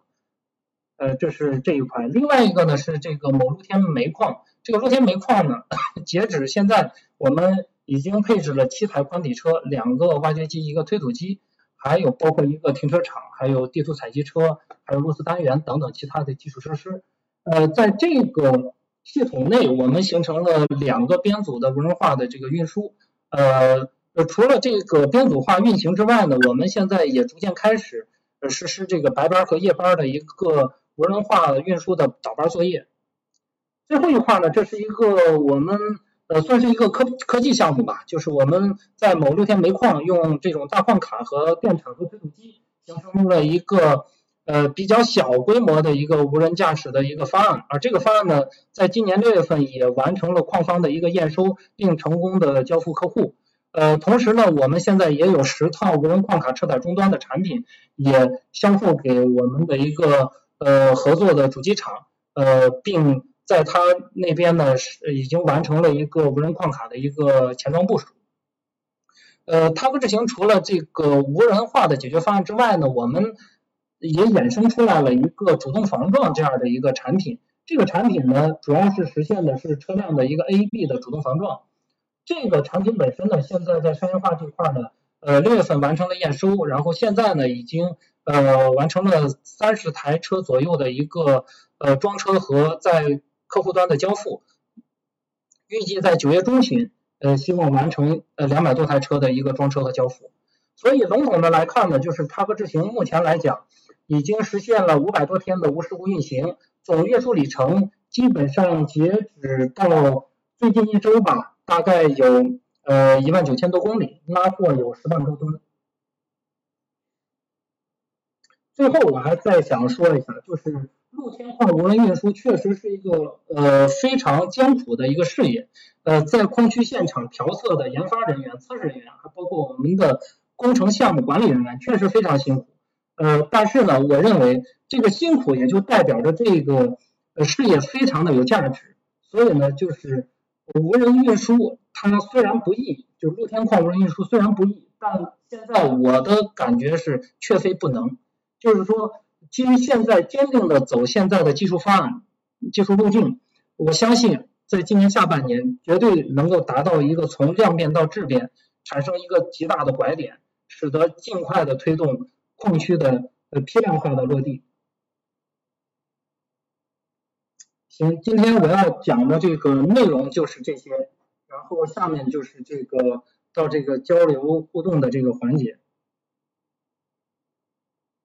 呃，这是这一块，另外一个呢是这个某露天煤矿，这个露天煤矿呢，(laughs) 截止现在我们已经配置了七台宽体车，两个挖掘机，一个推土机，还有包括一个停车场，还有地图采集车，还有螺丝单元等等其他的基础设施。呃，在这个系统内，我们形成了两个编组的无人化的这个运输。呃，除了这个编组化运行之外呢，我们现在也逐渐开始实施这个白班和夜班的一个。无人化运输的倒班作业，最后一块呢，这是一个我们呃算是一个科科技项目吧，就是我们在某六天煤矿用这种大矿卡和电铲和推土机形成了一个呃比较小规模的一个无人驾驶的一个方案，而这个方案呢，在今年六月份也完成了矿方的一个验收，并成功的交付客户。呃，同时呢，我们现在也有十套无人矿卡车载终端的产品也交付给我们的一个。呃，合作的主机厂，呃，并在他那边呢是已经完成了一个无人矿卡的一个前装部署。呃，它和智行除了这个无人化的解决方案之外呢，我们也衍生出来了一个主动防撞这样的一个产品。这个产品呢，主要是实现的是车辆的一个 A B 的主动防撞。这个产品本身呢，现在在商业化这块呢，呃，六月份完成了验收，然后现在呢已经。呃，完成了三十台车左右的一个呃装车和在客户端的交付，预计在九月中旬，呃，希望完成呃两百多台车的一个装车和交付。所以笼统的来看呢，就是它和智行目前来讲，已经实现了五百多天的无事故运行，总月数里程基本上截止到最近一周吧，大概有呃一万九千多公里，拉货有十万多吨。最后我还再想说一下，就是露天矿无人运输确实是一个呃非常艰苦的一个事业，呃，在矿区现场调测的研发人员、测试人员，还包括我们的工程项目管理人员，确实非常辛苦。呃，但是呢，我认为这个辛苦也就代表着这个呃事业非常的有价值。所以呢，就是无人运输它虽然不易，就是露天矿无人运输虽然不易，但现在我的感觉是确非不能。就是说，基于现在坚定的走现在的技术方案、技术路径，我相信在今年下半年绝对能够达到一个从量变到质变，产生一个极大的拐点，使得尽快的推动。矿区的呃批量化的落地。行，今天我要讲的这个内容就是这些，然后下面就是这个到这个交流互动的这个环节。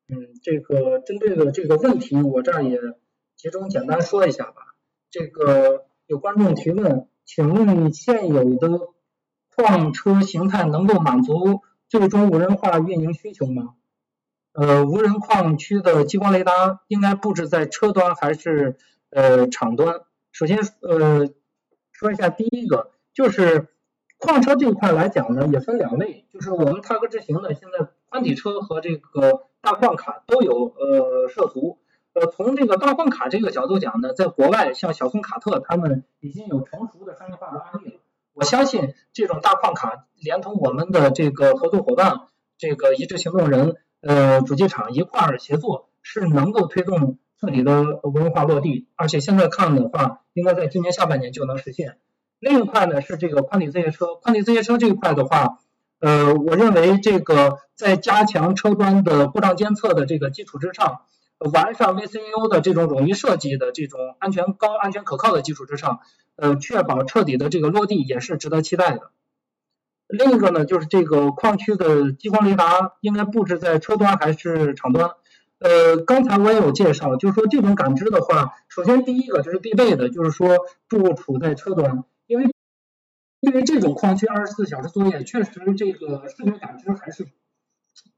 嗯，这个针对的这个问题，我这儿也集中简单说一下吧。这个有观众提问，请问现有的矿车形态能够满足最终无人化运营需求吗？呃，无人矿区的激光雷达应该布置在车端还是呃厂端？首先呃说一下第一个，就是矿车这一块来讲呢，也分两类，就是我们踏歌智行呢，现在宽体车和这个大矿卡都有呃涉足。呃，从这个大矿卡这个角度讲呢，在国外像小松卡特他们已经有成熟的商业化的案例了。我相信这种大矿卡连同我们的这个合作伙伴，这个一致行动人。呃，主机厂一块儿协作是能够推动彻底的无人化落地，而且现在看的话，应该在今年下半年就能实现。另一块呢是这个宽体自行车，宽体自行车这一块的话，呃，我认为这个在加强车端的故障监测的这个基础之上，完善 VCU 的这种冗余设计的这种安全高、安全可靠的基础之上，呃，确保彻底的这个落地也是值得期待的。另一个呢，就是这个矿区的激光雷达应该布置在车端还是厂端？呃，刚才我也有介绍，就是说这种感知的话，首先第一个就是必备的，就是说不处在车端，因为这种矿区二十四小时作业，确实这个视觉感知还是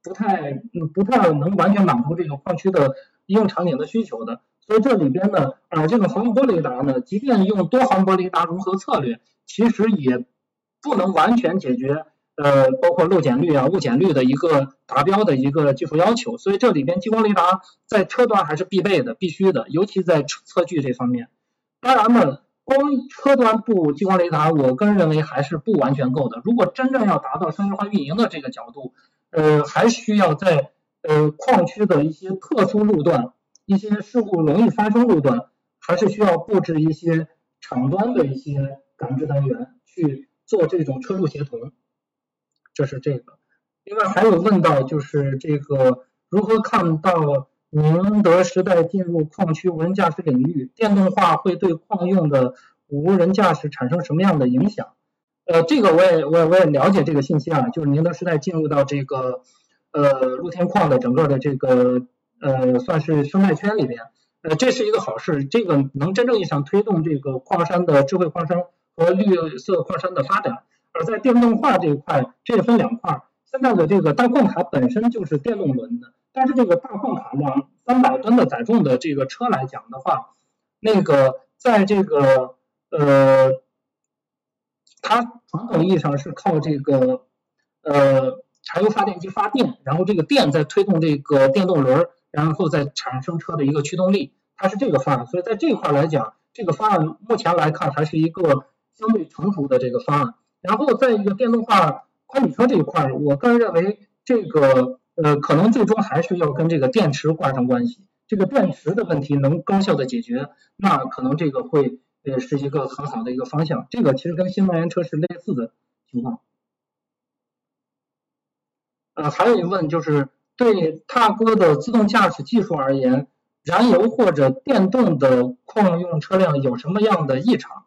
不太嗯不太能完全满足这个矿区的应用场景的需求的。所以这里边呢，啊这个防波雷达呢，即便用多防波雷达融合策略，其实也。不能完全解决，呃，包括漏检率啊、误检率的一个达标的一个技术要求，所以这里边激光雷达在车端还是必备的、必须的，尤其在测距这方面。当然了，光车端布激光雷达，我个人认为还是不完全够的。如果真正要达到商业化运营的这个角度，呃，还需要在呃矿区的一些特殊路段、一些事故容易发生路段，还是需要布置一些厂端的一些感知单元去。做这种车路协同，这是这个。另外还有问到就是这个如何看到宁德时代进入矿区无人驾驶领域，电动化会对矿用的无人驾驶产生什么样的影响？呃，这个我也我也我也了解这个信息啊，就是宁德时代进入到这个呃露天矿的整个的这个呃算是生态圈里边，呃这是一个好事，这个能真正意义上推动这个矿山的智慧矿山。和绿色矿山的发展，而在电动化这一块，这也分两块。现在的这个大矿卡本身就是电动轮的，但是这个大矿卡两三百吨的载重的这个车来讲的话，那个在这个呃，它传统意义上是靠这个呃柴油发电机发电，然后这个电在推动这个电动轮，然后再产生车的一个驱动力，它是这个方案。所以在这块来讲，这个方案目前来看还是一个。相对成熟的这个方案，然后在一个电动化宽体车这一块，我个人认为这个呃可能最终还是要跟这个电池挂上关系。这个电池的问题能高效的解决，那可能这个会呃是一个很好的一个方向。这个其实跟新能源车是类似的情况。呃，还有一问就是对踏歌的自动驾驶技术而言，燃油或者电动的矿用车辆有什么样的异常？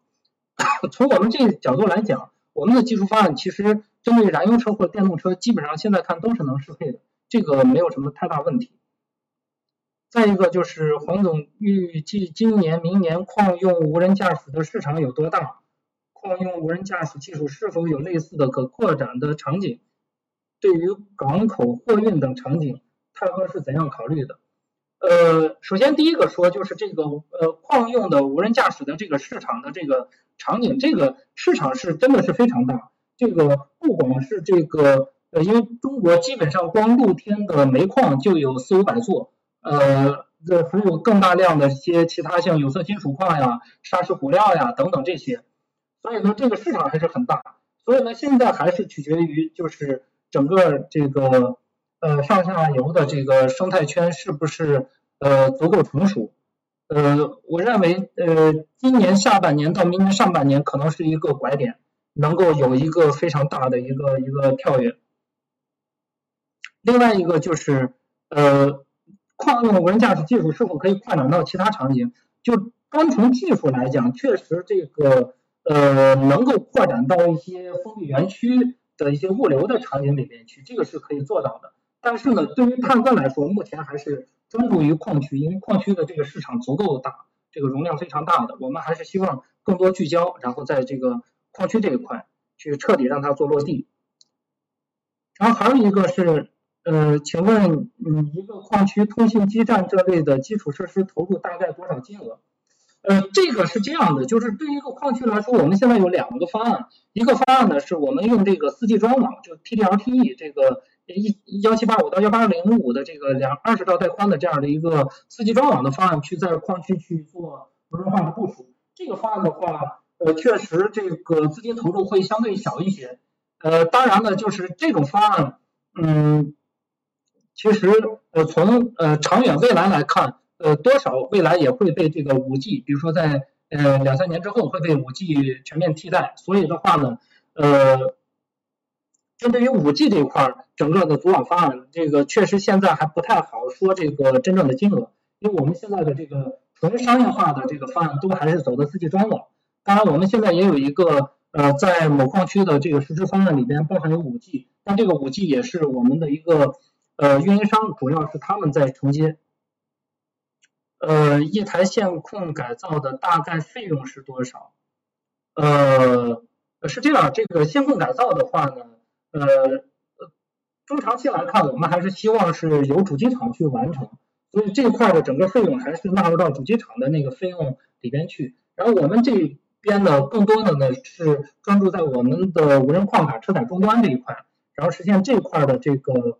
(coughs) 从我们这个角度来讲，我们的技术方案其实针对燃油车或者电动车，基本上现在看都是能适配的，这个没有什么太大问题。再一个就是黄总预计今年、明年矿用无人驾驶的市场有多大？矿用无人驾驶技术是否有类似的可扩展的场景？对于港口货运等场景，泰哥是怎样考虑的？呃，首先第一个说就是这个呃矿用的无人驾驶的这个市场的这个场景，这个市场是真的是非常大。这个不光是这个呃，因为中国基本上光露天的煤矿就有四五百座。呃，这还有更大量的一些其他像有色金属矿呀、砂石琥料呀等等这些，所以呢，这个市场还是很大。所以呢，现在还是取决于就是整个这个呃上下游的这个生态圈是不是呃足够成熟。呃，我认为呃今年下半年到明年上半年可能是一个拐点，能够有一个非常大的一个一个跳跃。另外一个就是呃。矿用无人驾驶技术是否可以扩展到其他场景？就单从技术来讲，确实这个呃能够扩展到一些封闭园区的一些物流的场景里面去，这个是可以做到的。但是呢，对于探哥来说，目前还是专注于矿区，因为矿区的这个市场足够大，这个容量非常大的，我们还是希望更多聚焦，然后在这个矿区这一块去彻底让它做落地。然后还有一个是。呃，请问，嗯，一个矿区通信基站这类的基础设施投入大概多少金额？呃，这个是这样的，就是对于一个矿区来说，我们现在有两个方案，一个方案呢是我们用这个四 G 专网，就 TD-LTE 这个一幺七八五到幺八零五的这个两二十兆带宽的这样的一个四 G 专网的方案，去在矿区去做无人化的部署。这个方案的话，呃，确实这个资金投入会相对小一些。呃，当然呢，就是这种方案，嗯。其实，呃，从呃长远未来来看，呃，多少未来也会被这个五 G，比如说在呃两三年之后会被五 G 全面替代。所以的话呢，呃，针对于五 G 这一块儿，整个的组网方案，这个确实现在还不太好说这个真正的金额，因为我们现在的这个纯商业化的这个方案都还是走的四 G 专网。当然，我们现在也有一个呃在某矿区的这个实施方案里边包含有五 G，但这个五 G 也是我们的一个。呃，运营商主要是他们在承接。呃，一台线控改造的大概费用是多少？呃，是这样，这个线控改造的话呢，呃，中长期来看，我们还是希望是由主机厂去完成，所以这块的整个费用还是纳入到主机厂的那个费用里边去。然后我们这边呢，更多的呢是专注在我们的无人矿卡车载终端这一块，然后实现这块的这个。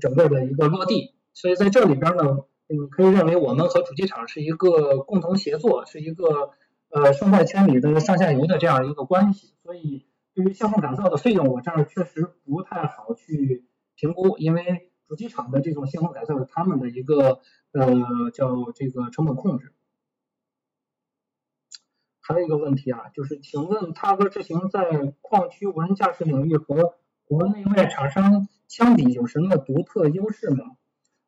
整个的一个落地，所以在这里边呢，你可以认为我们和主机厂是一个共同协作，是一个呃生态圈里的上下游的这样一个关系。所以对于相控改造的费用，我这儿确实不太好去评估，因为主机厂的这种相控改造是他们的一个呃叫这个成本控制。还有一个问题啊，就是请问踏歌智行在矿区无人驾驶领域和国内外厂商相比有什么独特优势吗？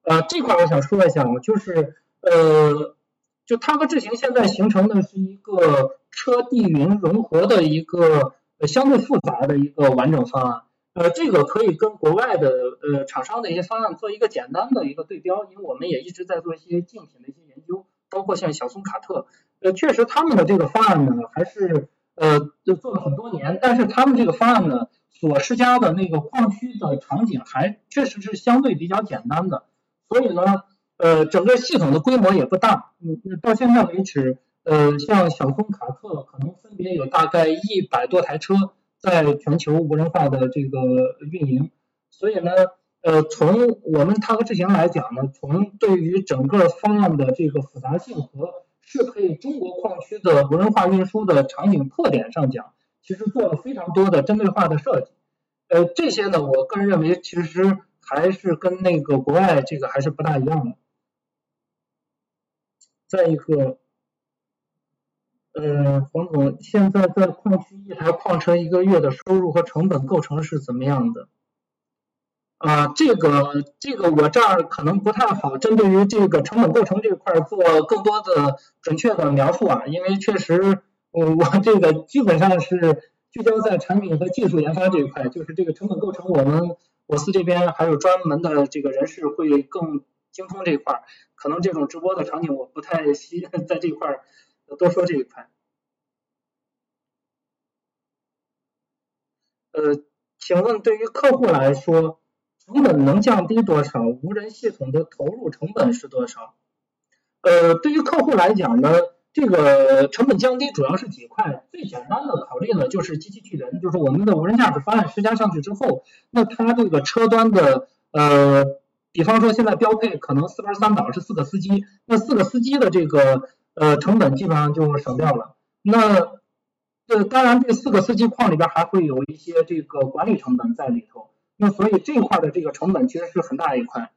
呃，这块我想说一下啊，就是呃，就它和智行现在形成的是一个车地云融合的一个相对复杂的一个完整方案。呃，这个可以跟国外的呃厂商的一些方案做一个简单的一个对标，因为我们也一直在做一些竞品的一些研究，包括像小松卡特，呃，确实他们的这个方案呢，还是呃就做了很多年，但是他们这个方案呢。所施加的那个矿区的场景还确实是相对比较简单的，所以呢，呃，整个系统的规模也不大。嗯，到现在为止，呃，像小松卡特可能分别有大概一百多台车在全球无人化的这个运营。所以呢，呃，从我们它和智行来讲呢，从对于整个方案的这个复杂性和适配中国矿区的无人化运输的场景特点上讲。其实做了非常多的针对化的设计，呃，这些呢，我个人认为其实还是跟那个国外这个还是不大一样的。再一个，呃，黄总，现在在矿区一台矿车一个月的收入和成本构成是怎么样的？啊，这个这个我这儿可能不太好针对于这个成本构成这块做更多的准确的描述啊，因为确实。我我这个基本上是聚焦在产品和技术研发这一块，就是这个成本构成，我们我司这边还有专门的这个人士会更精通这一块，可能这种直播的场景我不太需 (laughs) 在这一块多说这一块。呃，请问对于客户来说，成本能降低多少？无人系统的投入成本是多少？呃，对于客户来讲呢？这个成本降低主要是几块，最简单的考虑呢就是机器巨人，就是我们的无人驾驶方案施加上去之后，那它这个车端的呃，比方说现在标配可能四班三档是四个司机，那四个司机的这个呃成本基本上就省掉了。那这当然这四个司机框里边还会有一些这个管理成本在里头，那所以这块的这个成本其实是很大一块。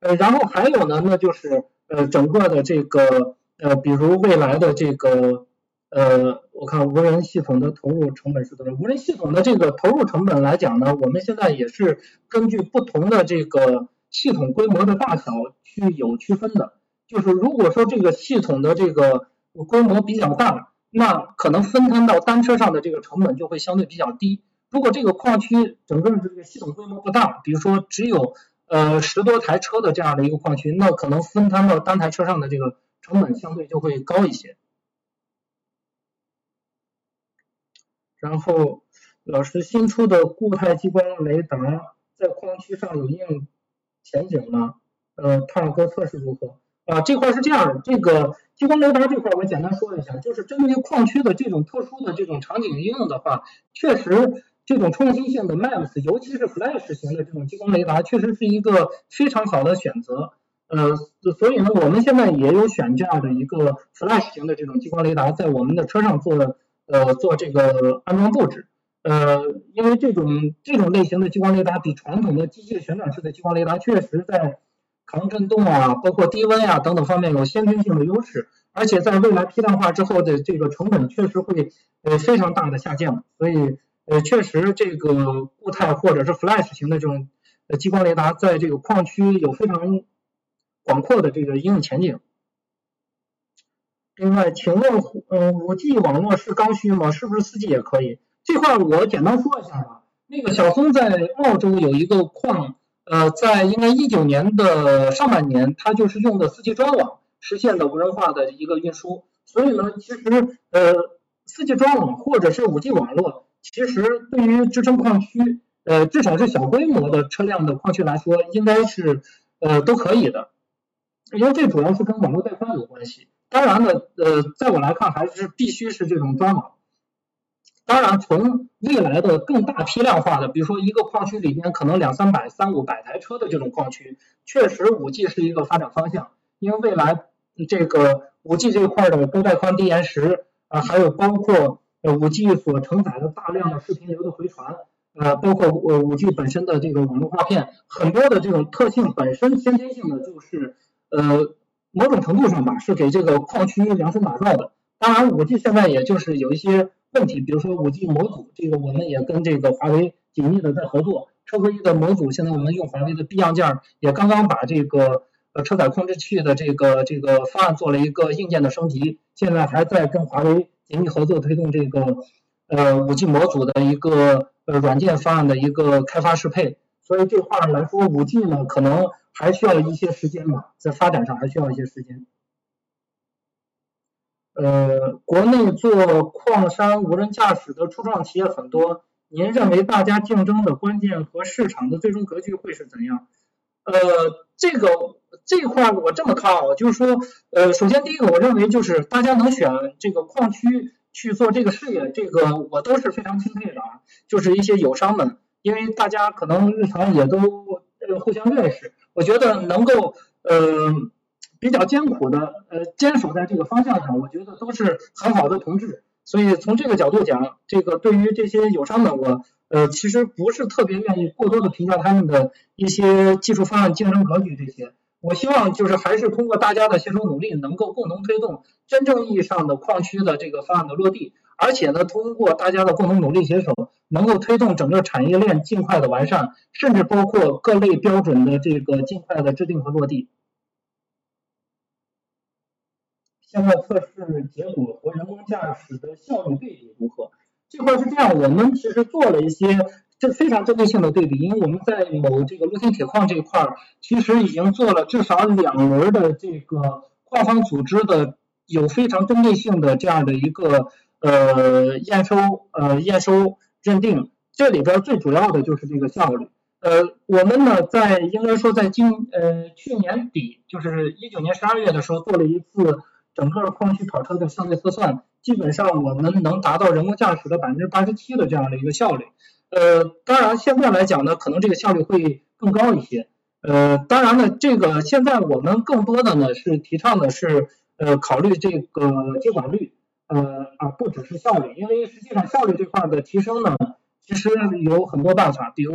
呃，然后还有呢，那就是呃整个的这个。呃，比如未来的这个，呃，我看无人系统的投入成本是多少？无人系统的这个投入成本来讲呢，我们现在也是根据不同的这个系统规模的大小去有区分的。就是如果说这个系统的这个规模比较大，那可能分摊到单车上的这个成本就会相对比较低。如果这个矿区整个这个系统规模不大，比如说只有呃十多台车的这样的一个矿区，那可能分摊到单台车上的这个。成本相对就会高一些。然后，老师新出的固态激光雷达在矿区上有应用前景吗？呃，探哥测试如何？啊，这块是这样的，这个激光雷达这块我简单说一下，就是针对于矿区的这种特殊的这种场景应用的话，确实这种创新性的 MAPS，尤其是 Flash 型的这种激光雷达，确实是一个非常好的选择。呃，所以呢，我们现在也有选这样的一个 flash 型的这种激光雷达，在我们的车上做呃做这个安装布置。呃，因为这种这种类型的激光雷达比传统的机械旋转式的激光雷达，确实在抗震动啊，包括低温啊等等方面有先天性的优势，而且在未来批量化之后的这个成本确实会呃非常大的下降。所以呃，确实这个固态或者是 flash 型的这种呃激光雷达，在这个矿区有非常广阔的这个应用前景。另外，请问，嗯，五 G 网络是刚需吗？是不是四 G 也可以？这块我简单说一下吧。那个小松在澳洲有一个矿，呃，在应该一九年的上半年，它就是用的四 G 专网实现的无人化的一个运输。所以呢，其实呃，四 G 专网或者是五 G 网络，其实对于支撑矿区，呃，至少是小规模的车辆的矿区来说，应该是呃都可以的。因为这主要是跟网络带宽有关系，当然呢，呃，在我来看还是必须是这种专网。当然，从未来的更大批量化的，比如说一个矿区里面可能两三百、三五百台车的这种矿区，确实五 G 是一个发展方向。因为未来这个五 G 这一块的高带宽、低延时啊，还有包括呃五 G 所承载的大量的视频流的回传，呃，包括呃五 G 本身的这个网络画片，很多的这种特性本身先天性的就是。呃，某种程度上吧，是给这个矿区量身打造的。当然，五 G 现在也就是有一些问题，比如说五 G 模组，这个我们也跟这个华为紧密的在合作。车规一的模组，现在我们用华为的 B 样件，也刚刚把这个呃车载控制器的这个这个方案做了一个硬件的升级，现在还在跟华为紧密合作推动这个呃五 G 模组的一个呃软件方案的一个开发适配。所以这块来说，五 G 呢可能。还需要一些时间吧，在发展上还需要一些时间。呃，国内做矿山无人驾驶的初创企业很多，您认为大家竞争的关键和市场的最终格局会是怎样？呃，这个这块我这么看啊，就是说，呃，首先第一个，我认为就是大家能选这个矿区去做这个事业，这个我都是非常钦佩的啊。就是一些友商们，因为大家可能日常也都呃互相认识。我觉得能够呃比较艰苦的呃坚守在这个方向上，我觉得都是很好的同志。所以从这个角度讲，这个对于这些友商们，我呃其实不是特别愿意过多的评价他们的一些技术方案、竞争格局这些。我希望就是还是通过大家的携手努力，能够共同推动真正意义上的矿区的这个方案的落地。而且呢，通过大家的共同努力携手，能够推动整个产业链尽快的完善，甚至包括各类标准的这个尽快的制定和落地。现在测试结果和人工驾驶的效率对比如何？这块是这样，我们其实做了一些这非常针对性的对比，因为我们在某这个露天铁矿这一块儿，其实已经做了至少两轮的这个矿方组织的有非常针对性的这样的一个呃验收呃验收认定，这里边最主要的就是这个效率。呃，我们呢在应该说在今呃去年底，就是一九年十二月的时候做了一次整个矿区跑车的相对测算，基本上我们能达到人工驾驶的百分之八十七的这样的一个效率。呃，当然，现在来讲呢，可能这个效率会更高一些。呃，当然呢，这个现在我们更多的呢是提倡的是，呃，考虑这个接管率，呃，而不只是效率，因为实际上效率这块的提升呢，其实有很多办法，比如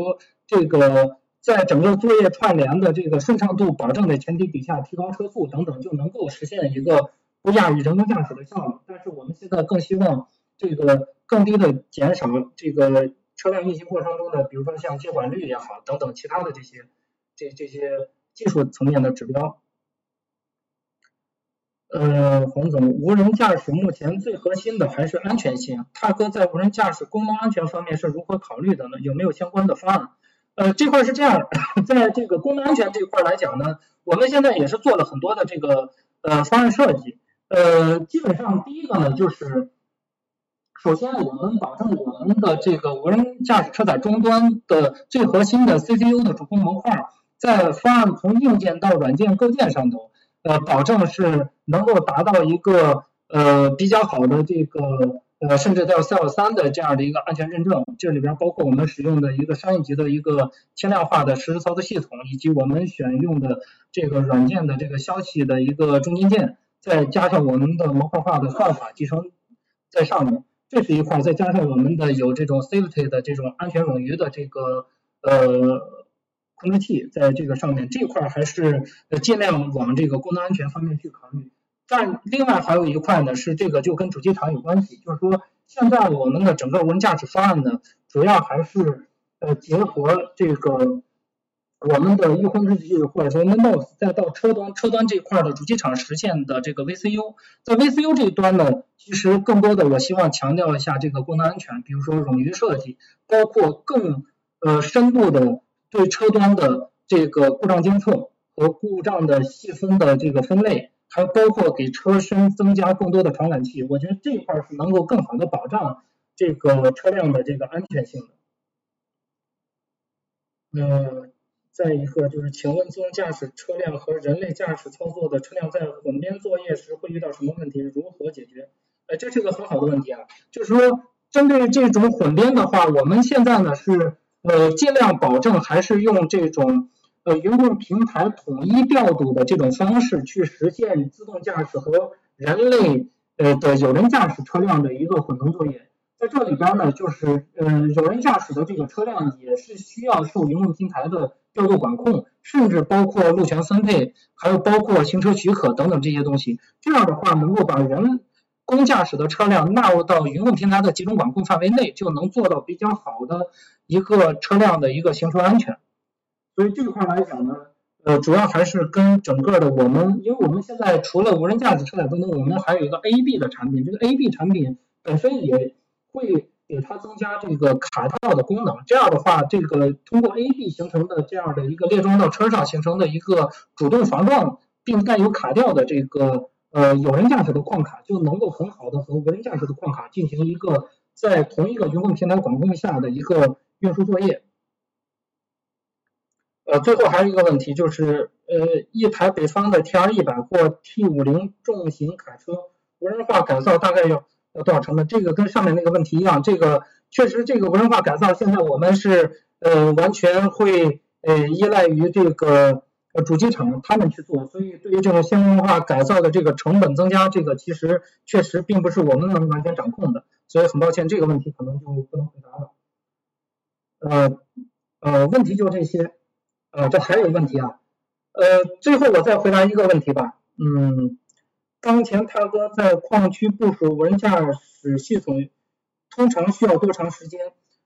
这个在整个作业串联的这个顺畅度保证的前提底下，提高车速等等，就能够实现一个不亚于人工驾驶的效率。但是我们现在更希望这个更低的减少这个。车辆运行过程中的，比如说像接管率也好，等等其他的这些这这些技术层面的指标。呃，洪总，无人驾驶目前最核心的还是安全性。踏哥在无人驾驶功能安全方面是如何考虑的呢？有没有相关的方案？呃，这块是这样，在这个功能安全这块来讲呢，我们现在也是做了很多的这个呃方案设计。呃，基本上第一个呢就是。首先，我们保证我们的这个无人驾驶车载终端的最核心的 CPU 的主控模块，在方案从硬件到软件构建上头，呃，保证是能够达到一个呃比较好的这个呃甚至到 L 三的这样的一个安全认证。这里边包括我们使用的一个商业级的一个轻量化的实时操作系统，以及我们选用的这个软件的这个消息的一个中间件，再加上我们的模块化的算法集成在上面。这是一块，再加上我们的有这种 safety 的这种安全冗余的这个呃控制器在这个上面，这块还是尽量往这个功能安全方面去考虑。但另外还有一块呢，是这个就跟主机厂有关系，就是说现在我们的整个无人驾驶方案呢，主要还是呃结合这个。我们的预控制器或者说 MOS，再到车端，车端这块的主机厂实现的这个 VCU，在 VCU 这一端呢，其实更多的我希望强调一下这个功能安全，比如说冗余设计，包括更呃深度的对车端的这个故障监测和故障的细分的这个分类，还包括给车身增加更多的传感器，我觉得这一块是能够更好的保障这个车辆的这个安全性的。嗯。再一个就是，请问自动驾驶车辆和人类驾驶操作的车辆在混编作业时会遇到什么问题？如何解决？呃，这是个很好的问题啊。就是说，针对这种混编的话，我们现在呢是呃尽量保证还是用这种呃云控平台统一调度的这种方式去实现自动驾驶和人类呃的有人驾驶车辆的一个混同作业。在这里边呢，就是呃有人驾驶的这个车辆也是需要受云控平台的。调度管控，甚至包括路权分配，还有包括行车许可等等这些东西，这样的话能够把人工驾驶的车辆纳入到云控平台的集中管控范围内，就能做到比较好的一个车辆的一个行车安全。所以这块来讲呢，呃，主要还是跟整个的我们，因为我们现在除了无人驾驶车载等等，我们还有一个 AB 的产品，这个 AB 产品本身也会。给它增加这个卡跳的功能，这样的话，这个通过 A B 形成的这样的一个列装到车上形成的一个主动防撞并带有卡吊的这个呃有人驾驶的矿卡，就能够很好的和无人驾驶的矿卡进行一个在同一个云控平台管控下的一个运输作业。呃，最后还有一个问题就是，呃，一台北方的 T R 一百或 T 五零重型卡车无人化改造大概要。要多少成本？这个跟上面那个问题一样，这个确实这个无人化改造现在我们是呃完全会呃依赖于这个主机厂他们去做，所以对于这种先进化改造的这个成本增加，这个其实确实并不是我们能完全掌控的，所以很抱歉这个问题可能就不能回答了。呃呃，问题就这些，呃这还有问题啊，呃最后我再回答一个问题吧，嗯。当前他哥在矿区部署无人驾驶系统，通常需要多长时间？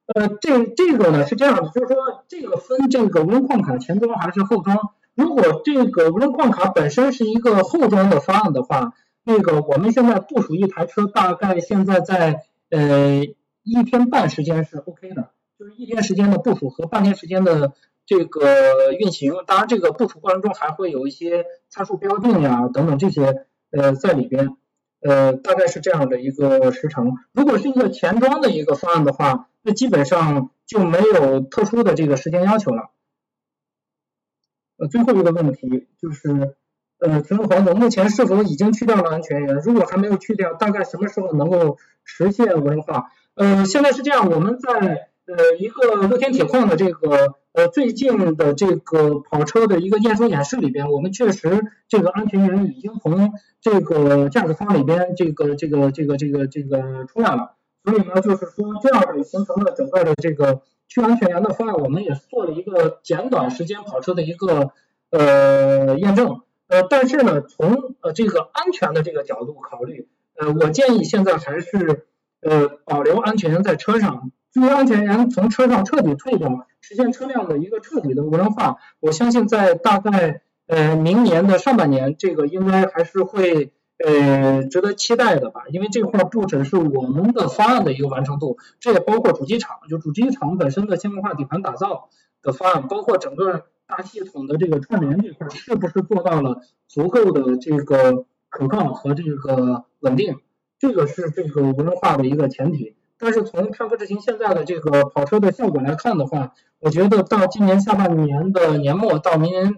呃，这这个呢是这样的，就是说这个分这个无人矿卡前装还是后装。如果这个无人矿卡本身是一个后装的方案的话，那个我们现在部署一台车，大概现在在呃一天半时间是 OK 的。就是一天时间的部署和半天时间的这个运行。当然，这个部署过程中还会有一些参数标定呀等等这些呃在里边，呃大概是这样的一个时长。如果是一个前装的一个方案的话，那基本上就没有特殊的这个时间要求了。呃，最后一个问题就是。呃，请问黄总，目前是否已经去掉了安全员？如果还没有去掉，大概什么时候能够实现无人化？呃，现在是这样，我们在呃一个乐天铁矿的这个呃最近的这个跑车的一个验收演示里边，我们确实这个安全员已经从这个驾驶舱里边这个这个这个这个这个出来了。所以呢，就是说这样的形成了整个的这个去安全员的方案，我们也做了一个简短时间跑车的一个呃验证。呃，但是呢，从呃这个安全的这个角度考虑，呃，我建议现在还是呃保留安全员在车上，至于安全员从车上彻底退掉，实现车辆的一个彻底的无人化，我相信在大概呃明年的上半年，这个应该还是会呃值得期待的吧，因为这块不只是我们的方案的一个完成度，这也包括主机厂，就主机厂本身的先锋化底盘打造的方案，包括整个。大系统的这个串联这块是不是做到了足够的这个可靠和这个稳定？这个是这个无人化的一个前提。但是从跳科智行现在的这个跑车的效果来看的话，我觉得到今年下半年的年末到明年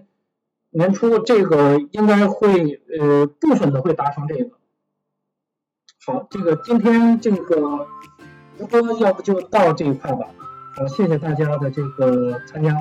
年初，这个应该会呃部分的会达成这个。好，这个今天这个直播要不就到这一块吧。好，谢谢大家的这个参加。